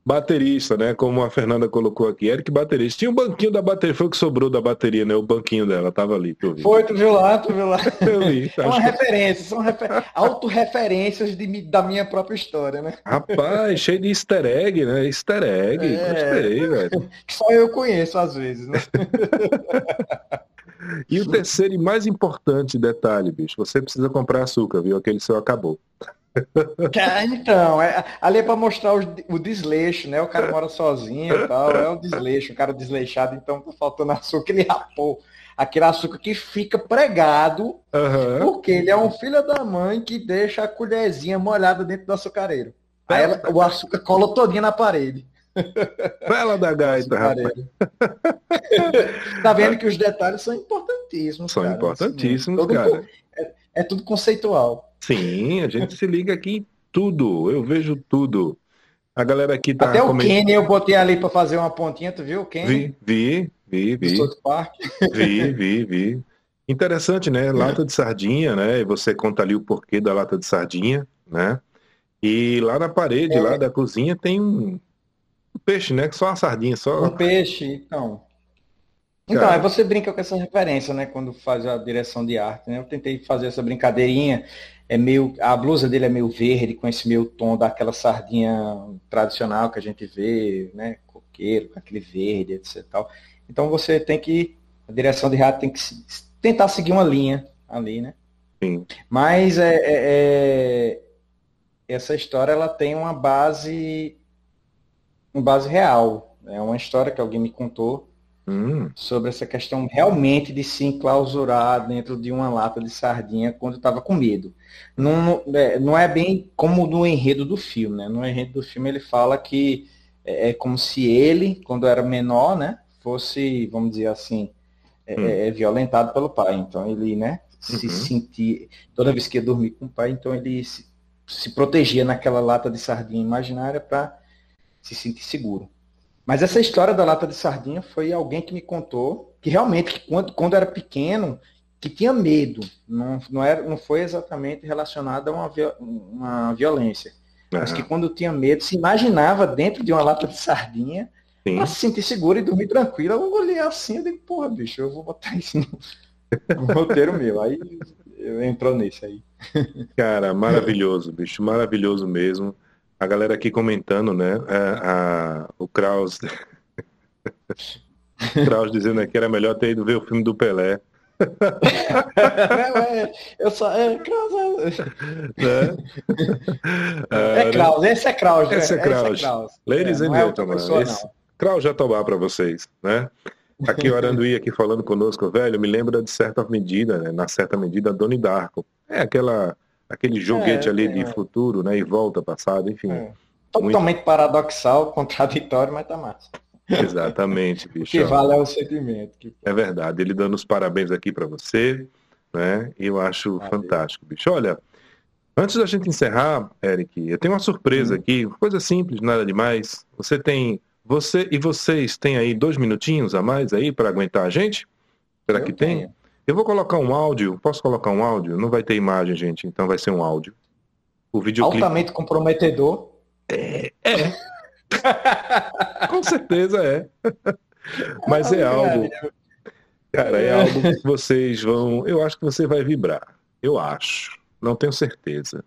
baterista, né? Como a Fernanda colocou aqui, Eric baterista. Tinha um banquinho da bateria, foi o que sobrou da bateria, né? O banquinho dela tava ali. Tu viu. Foi, tu viu lá, tu viu lá. Eu vi. É uma referência, são refer... autorreferências de, da minha própria história, né? Rapaz, cheio de easter egg, né? Easter egg, é... gostei, velho. Que só eu conheço às vezes, né? E o terceiro e mais importante detalhe, bicho, você precisa comprar açúcar, viu? Aquele seu acabou. Então, é, ali é para mostrar o, o, desleixo, né? O cara mora sozinho e tal, é o desleixo, o cara desleixado, então tá faltando açúcar, ele rapou aquele açúcar que fica pregado, uhum. porque ele é um filho da mãe que deixa a colherzinha molhada dentro do açucareiro. Aí ela, o açúcar cola todinho na parede. Bela da gaita, rapaz. tá vendo que os detalhes são importantíssimos. São cara, importantíssimos, assim, cara. É, é tudo conceitual. Sim, a gente se liga aqui em tudo. Eu vejo tudo. A galera aqui tá. Até o. Kenny eu botei ali para fazer uma pontinha, tu viu, Kenny? Vi, vi, vi, vi. Vi, vi, vi. Interessante, né? Lata de sardinha, né? E você conta ali o porquê da lata de sardinha, né? E lá na parede, é. lá da cozinha, tem um peixe, né? Só uma sardinha, só. Um peixe, então. Então, aí você brinca com essa referência, né? Quando faz a direção de arte, né? Eu tentei fazer essa brincadeirinha é meio a blusa dele é meio verde com esse meio tom daquela sardinha tradicional que a gente vê, né, coqueiro, com aquele verde, etc. Tal. Então você tem que a direção de rato tem que tentar seguir uma linha ali, né? Sim. Mas é, é, é, essa história ela tem uma base uma base real. É uma história que alguém me contou hum. sobre essa questão realmente de se enclausurar dentro de uma lata de sardinha quando estava com medo. Não, é, não é bem como no enredo do filme, né? No enredo do filme ele fala que é, é como se ele, quando era menor, né, fosse, vamos dizer assim, é, hum. é, violentado pelo pai. Então ele, né, se uhum. sentir, toda vez que ia dormir com o pai, então ele se, se protegia naquela lata de sardinha imaginária para se sentir seguro. Mas essa história da lata de sardinha foi alguém que me contou que realmente, quando, quando era pequeno, que tinha medo. Não, não, era, não foi exatamente relacionado a uma, uma violência. Uhum. Mas que quando tinha medo, se imaginava dentro de uma lata de sardinha para se sentir seguro e dormir tranquilo. Eu olhei assim e digo, porra, bicho, eu vou botar isso no, no roteiro meu. Aí eu entrou nesse aí. Cara, maravilhoso, bicho, maravilhoso mesmo a galera aqui comentando, né? A, a, o Kraus. Kraus dizendo que era melhor ter ido ver o filme do Pelé. é, eu só. É, Kraus. É, é Kraus, esse é Kraus. Esse é Kraus. Esse é Kraus. Ladies é, and gentlemen, é esse... Kraus já tomar para vocês, né? Aqui o Aranduí aqui falando conosco, velho, me lembra de certa medida, né? Na certa medida, Doni Darko. É aquela aquele joguete é, ali é, de futuro, né? E volta passado, enfim. É. Totalmente muito... paradoxal, contraditório, mas tá massa. Exatamente, bicho. Que vale é o sentimento. Que... É verdade. Ele dando os parabéns aqui para você, né? E eu acho fantástico, bicho. Olha, antes da gente encerrar, Eric, eu tenho uma surpresa hum. aqui, coisa simples, nada demais. Você tem, você e vocês têm aí dois minutinhos a mais aí para aguentar a gente? Será eu que tenho. tem? Eu vou colocar um áudio. Posso colocar um áudio? Não vai ter imagem, gente, então vai ser um áudio. O videoclipe... Altamente comprometedor. É. é. Com certeza é. Mas é algo. Cara, é algo que vocês vão. Eu acho que você vai vibrar. Eu acho. Não tenho certeza.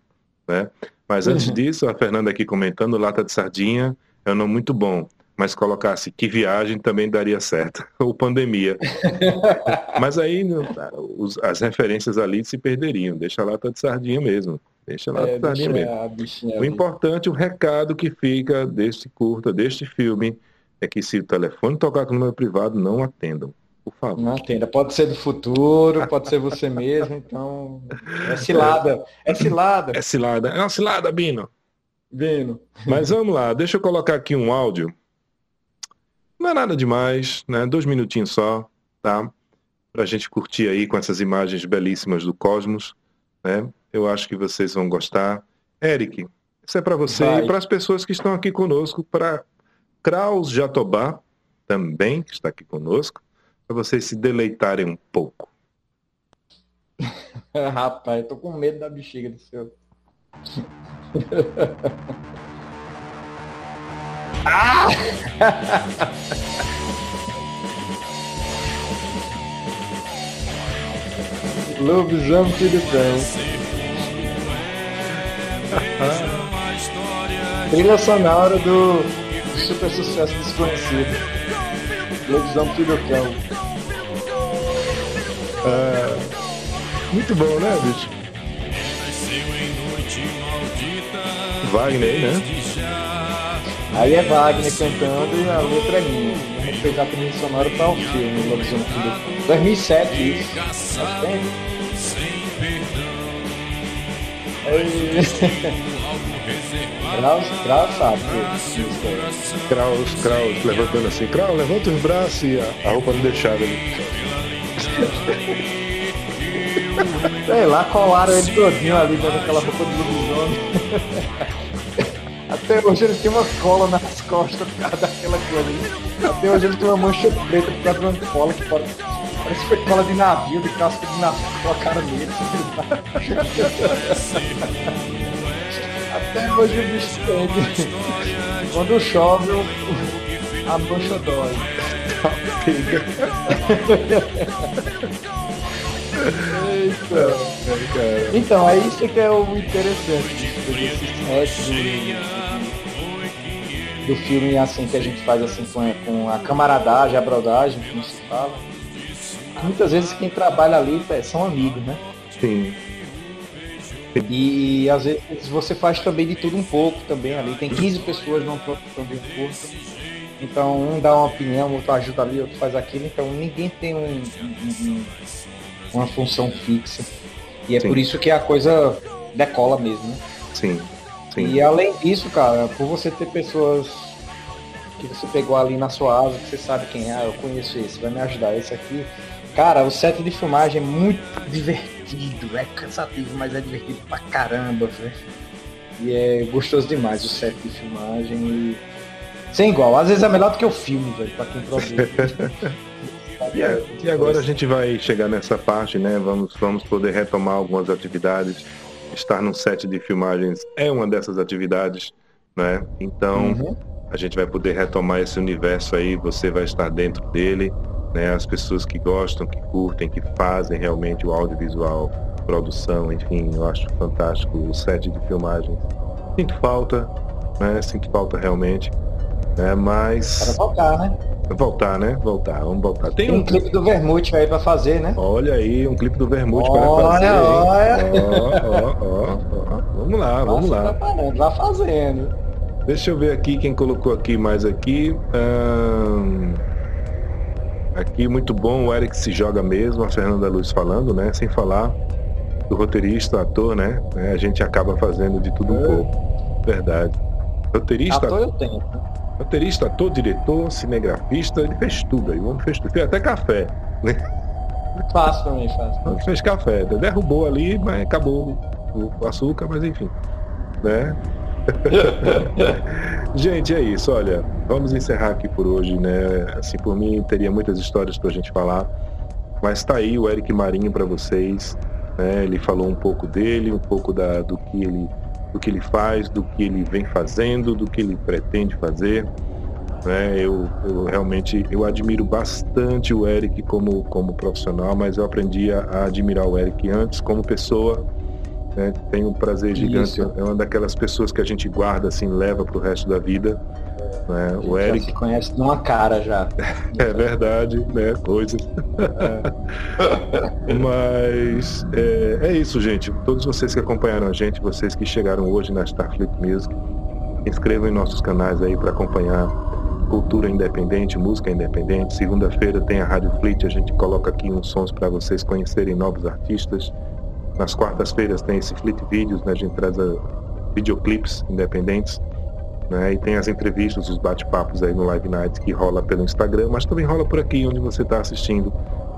Né? Mas antes uhum. disso, a Fernanda aqui comentando, lata de sardinha é um nome muito bom mas colocasse que viagem também daria certo, ou pandemia. mas aí as referências ali se perderiam, deixa lá tá de sardinha mesmo, deixa lá é, de sardinha mesmo. o importante, o recado que fica deste curta, deste filme, é que se o telefone tocar com o número privado, não atendam. Por favor. Não atenda. Pode ser do futuro, pode ser você mesmo, então. É cilada. É cilada. É cilada. É uma cilada, Bino. Bino. Mas vamos lá, deixa eu colocar aqui um áudio. Não é nada demais, né? Dois minutinhos só, tá? Pra gente curtir aí com essas imagens belíssimas do cosmos, né? Eu acho que vocês vão gostar. Eric, isso é para você Vai. e para as pessoas que estão aqui conosco, para Kraus Jatobá, também, que está aqui conosco, para vocês se deleitarem um pouco. Rapaz, eu tô com medo da bexiga do seu. ah! Lobisomem cão. Trilha sonora do, super sucesso desconhecido. Lobisomem Filho Cão. Ah, muito bom, né, bicho? Wagner, né? Aí é Wagner cantando e a letra é minha. Vamos fez a trilha sonora para o filme Lobisomem Filho Cão. 2007 isso. Faz tempo. Kraus, Kraus sabe Kraus, Kraus, levantando assim. Kraus, levanta os braços e a, a roupa não deixava ali. Sei lá, colaram ele todinho ali dentro daquela roupa de lobisomem. Até hoje ele tem uma cola nas costas por causa daquela coisa. Até hoje ele tem uma mancha preta por causa de uma cola que pode Parece que foi cola de navio, de casco de navio, colocaram nele. Até hoje o bicho tem. Quando chove, a mancha dói. Eita. Então, é isso que é o interessante do, do filme assim que a gente faz assim com a, com a camaradagem, a brodagem, como se fala muitas vezes quem trabalha ali é, são amigos, né? Sim. E às vezes você faz também de tudo um pouco também ali. Tem 15 pessoas de um curso. Então um dá uma opinião, outro ajuda ali, outro faz aquilo. Então ninguém tem um, um, uma função fixa. E é Sim. por isso que a coisa decola mesmo, né? Sim. Sim. E além disso, cara, por você ter pessoas que você pegou ali na sua asa, que você sabe quem é, ah, eu conheço esse, vai me ajudar, esse aqui, Cara, o set de filmagem é muito divertido, é cansativo, mas é divertido pra caramba, velho. E é gostoso demais o set de filmagem e... Sem igual, às vezes é melhor do que o filme, velho, pra quem produz. e, agora a gente vai chegar nessa parte, né? Vamos, vamos poder retomar algumas atividades. Estar num set de filmagens é uma dessas atividades, né? Então, uhum. a gente vai poder retomar esse universo aí, você vai estar dentro dele né? As pessoas que gostam, que curtem, que fazem realmente o audiovisual, produção, enfim, eu acho fantástico o set de filmagem. Sinto falta, né? Sinto falta realmente, né? Mas para voltar, né? Voltar, né? Voltar, vamos voltar. Tem, Tem um, um clipe do Vermute aí para fazer, né? Olha aí, um clipe do Vermute para fazer. Olha, olha. Ó, ó, ó, Vamos lá, vamos lá. Vá fazendo. Deixa eu ver aqui quem colocou aqui mais aqui. Hum... Aqui muito bom, o Eric se joga mesmo, a Fernanda Luz falando, né? Sem falar do roteirista, ator, né? É, a gente acaba fazendo de tudo um é. pouco. Verdade. Roteirista. Ator eu tenho. Roteirista, ator, diretor, cinegrafista, ele fez tudo aí. O homem fez tudo. Fez até café. Né? Faço também. Ele fez café. Derrubou ali, mas acabou o açúcar, mas enfim. Né? gente, é isso. Olha, vamos encerrar aqui por hoje, né? Assim, por mim, teria muitas histórias para a gente falar. Mas tá aí o Eric Marinho para vocês. Né? Ele falou um pouco dele, um pouco da, do, que ele, do que ele faz, do que ele vem fazendo, do que ele pretende fazer. Né? Eu, eu realmente eu admiro bastante o Eric como, como profissional, mas eu aprendi a, a admirar o Eric antes como pessoa né? Tem um prazer gigante. Isso. É uma daquelas pessoas que a gente guarda assim, leva para o resto da vida. Né? O Eric se conhece numa cara já. é verdade, né? Coisas. É. Mas é, é, isso, gente. Todos vocês que acompanharam a gente, vocês que chegaram hoje na Starfleet Music, inscrevam em nossos canais aí para acompanhar cultura independente, música independente. Segunda-feira tem a Rádio Fleet, a gente coloca aqui uns sons para vocês conhecerem novos artistas. Nas quartas-feiras tem esse Fleet Vídeos, né? a gente traz a videoclips independentes. Né? E tem as entrevistas, os bate-papos aí no Live Nights que rola pelo Instagram, mas também rola por aqui onde você está assistindo,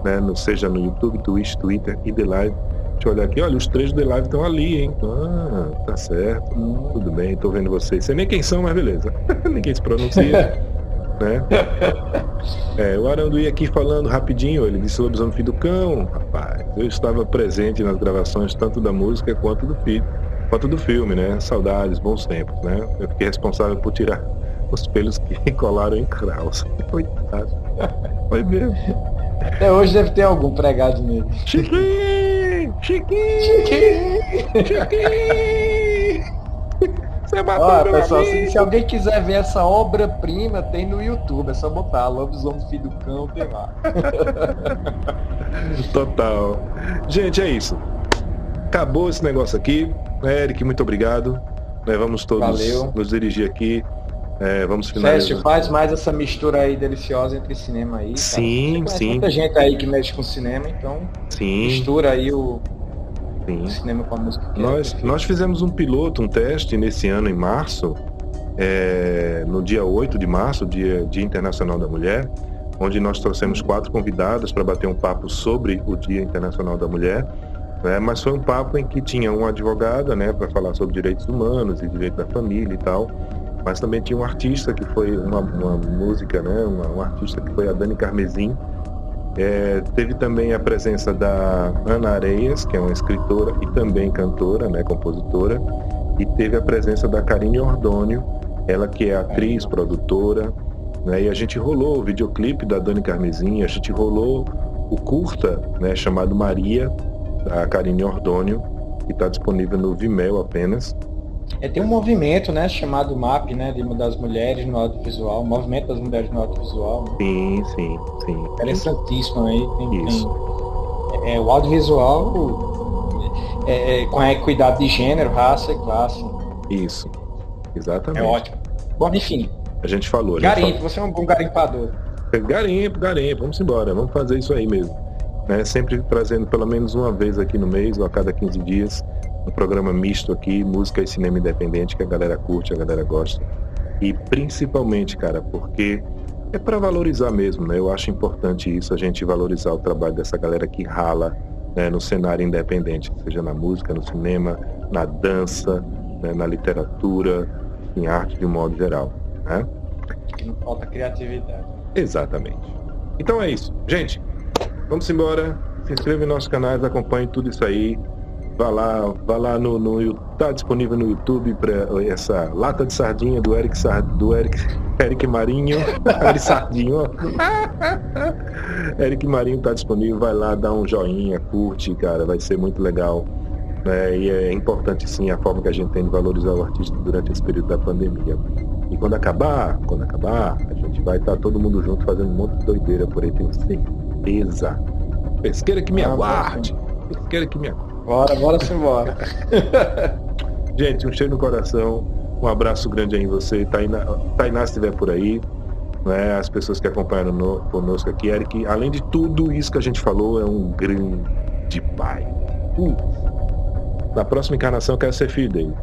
né? no, seja no YouTube, Twitch, Twitter e The Live. Deixa eu olhar aqui, olha, os três do The Live estão ali, hein? Ah, tá certo, tudo bem, tô vendo vocês. Sei nem quem são, mas beleza. Ninguém se pronuncia. né? É, o Aranduí aqui falando rapidinho, ele disse lobisomem filho do cão. Rapaz, eu estava presente nas gravações tanto da música quanto do filho quanto do filme, né? Saudades, bons tempos, né? Eu fiquei responsável por tirar os pelos que colaram em Kraus. Coitado. Foi mesmo. Até hoje deve ter algum pregado nele. Chiquinho! Chiquinho! Chiquinho! Chiquinho! Você matou Ó, pessoal, se, se, alguém quiser ver essa obra-prima, tem no YouTube. É só botar Lobisomem Filho do Cão, tem lá. Total. Gente, é isso. Acabou esse negócio aqui. Eric, muito obrigado. Né, vamos todos Valeu. nos dirigir aqui. É, vamos finalizar. Fest, faz mais essa mistura aí deliciosa entre cinema aí. Sim, sim. Muita gente aí que mexe com cinema, então sim. mistura aí o, o cinema com a música. Nós, é nós fizemos um piloto, um teste nesse ano, em março, é, no dia 8 de março, dia, dia Internacional da Mulher, onde nós trouxemos quatro convidadas para bater um papo sobre o Dia Internacional da Mulher. Né? Mas foi um papo em que tinha uma advogada, né, para falar sobre direitos humanos e direito da família e tal. Mas também tinha um artista que foi uma, uma música, né, uma, um artista que foi a Dani Carmesim. É, teve também a presença da Ana Areias, que é uma escritora e também cantora, né, compositora. E teve a presença da Karine Ordônio, ela que é atriz, produtora, né, e a gente rolou o videoclipe da Dani Carmesim, a gente rolou o curta, né, chamado Maria, da Karine Ordônio, que está disponível no Vimeo apenas. É, tem um movimento, né, chamado MAP, né, de, das mulheres no audiovisual, movimento das mulheres no audiovisual. Né? Sim, sim, sim. Interessantíssimo aí. Tem, Isso. Tem, é, o audiovisual é, é, com a equidade de gênero, raça e classe. Isso, exatamente. É ótimo. Bom, enfim. A gente falou. A gente garimpo, falou. você é um bom garimpador. Garimpo, garimpo, vamos embora, vamos fazer isso aí mesmo né? sempre trazendo pelo menos uma vez aqui no mês ou a cada 15 dias um programa misto aqui, música e cinema independente que a galera curte, a galera gosta. E principalmente, cara, porque é para valorizar mesmo, né? Eu acho importante isso, a gente valorizar o trabalho dessa galera que rala né, no cenário independente, seja na música, no cinema, na dança, né, na literatura, em arte de um modo geral, né? Não falta criatividade. Exatamente. Então é isso. Gente, Vamos embora. Se inscreva em nossos canais, acompanhe tudo isso aí. Vá lá, vá lá no, no tá disponível no YouTube para essa lata de sardinha do Eric Sard, do Eric Eric Marinho, Eric Sardinho. Eric Marinho tá disponível, vai lá, dá um joinha, curte, cara, vai ser muito legal. É, e é importante sim a forma que a gente tem de valorizar o artista durante esse período da pandemia. E quando acabar, quando acabar, a gente vai estar tá todo mundo junto fazendo um monte de doideira por aí, tenho certeza certeza. Pesqueira que me aguarde. Pesqueira que me aguarde. Bora, bora se embora. Gente, um cheiro no coração. Um abraço grande aí em você. Tainá, Tainá se estiver por aí. Né, as pessoas que acompanharam no, conosco aqui. Eric, além de tudo isso que a gente falou, é um grande pai. Uh, na próxima encarnação eu quero ser filho dele.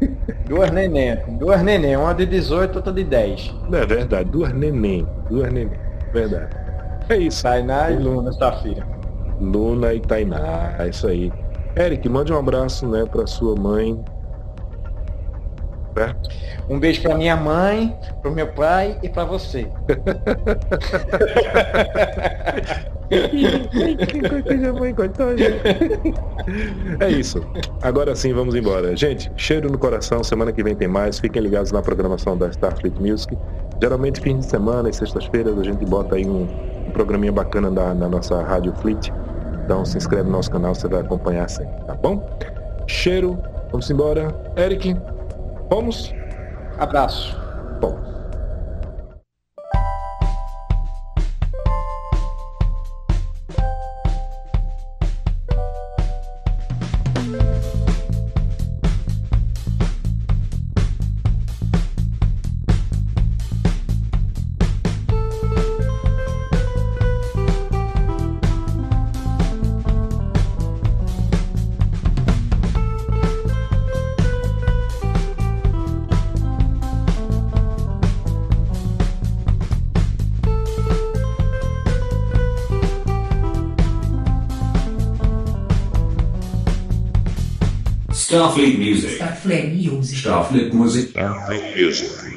Duas neném, duas neném, uma de 18, outra de 10. É verdade, duas neném, duas neném, verdade. É isso. Tainá e Luna, sua filha. Luna e Tainá, é isso aí. Eric, mande um abraço, né, para sua mãe. Certo? Um beijo para minha mãe, para o meu pai e para você. é isso. Agora sim, vamos embora. Gente, cheiro no coração. Semana que vem tem mais. Fiquem ligados na programação da Starfleet Music. Geralmente, fim de semana e sextas-feiras, a gente bota aí um programinha bacana na, na nossa Rádio Fleet. Então, se inscreve no nosso canal, você vai acompanhar sempre, tá bom? Cheiro. Vamos embora. Eric, vamos? Abraço. Bom. Starfleet Music. Starfleet Music. Starfleet Music. Starfleet Music.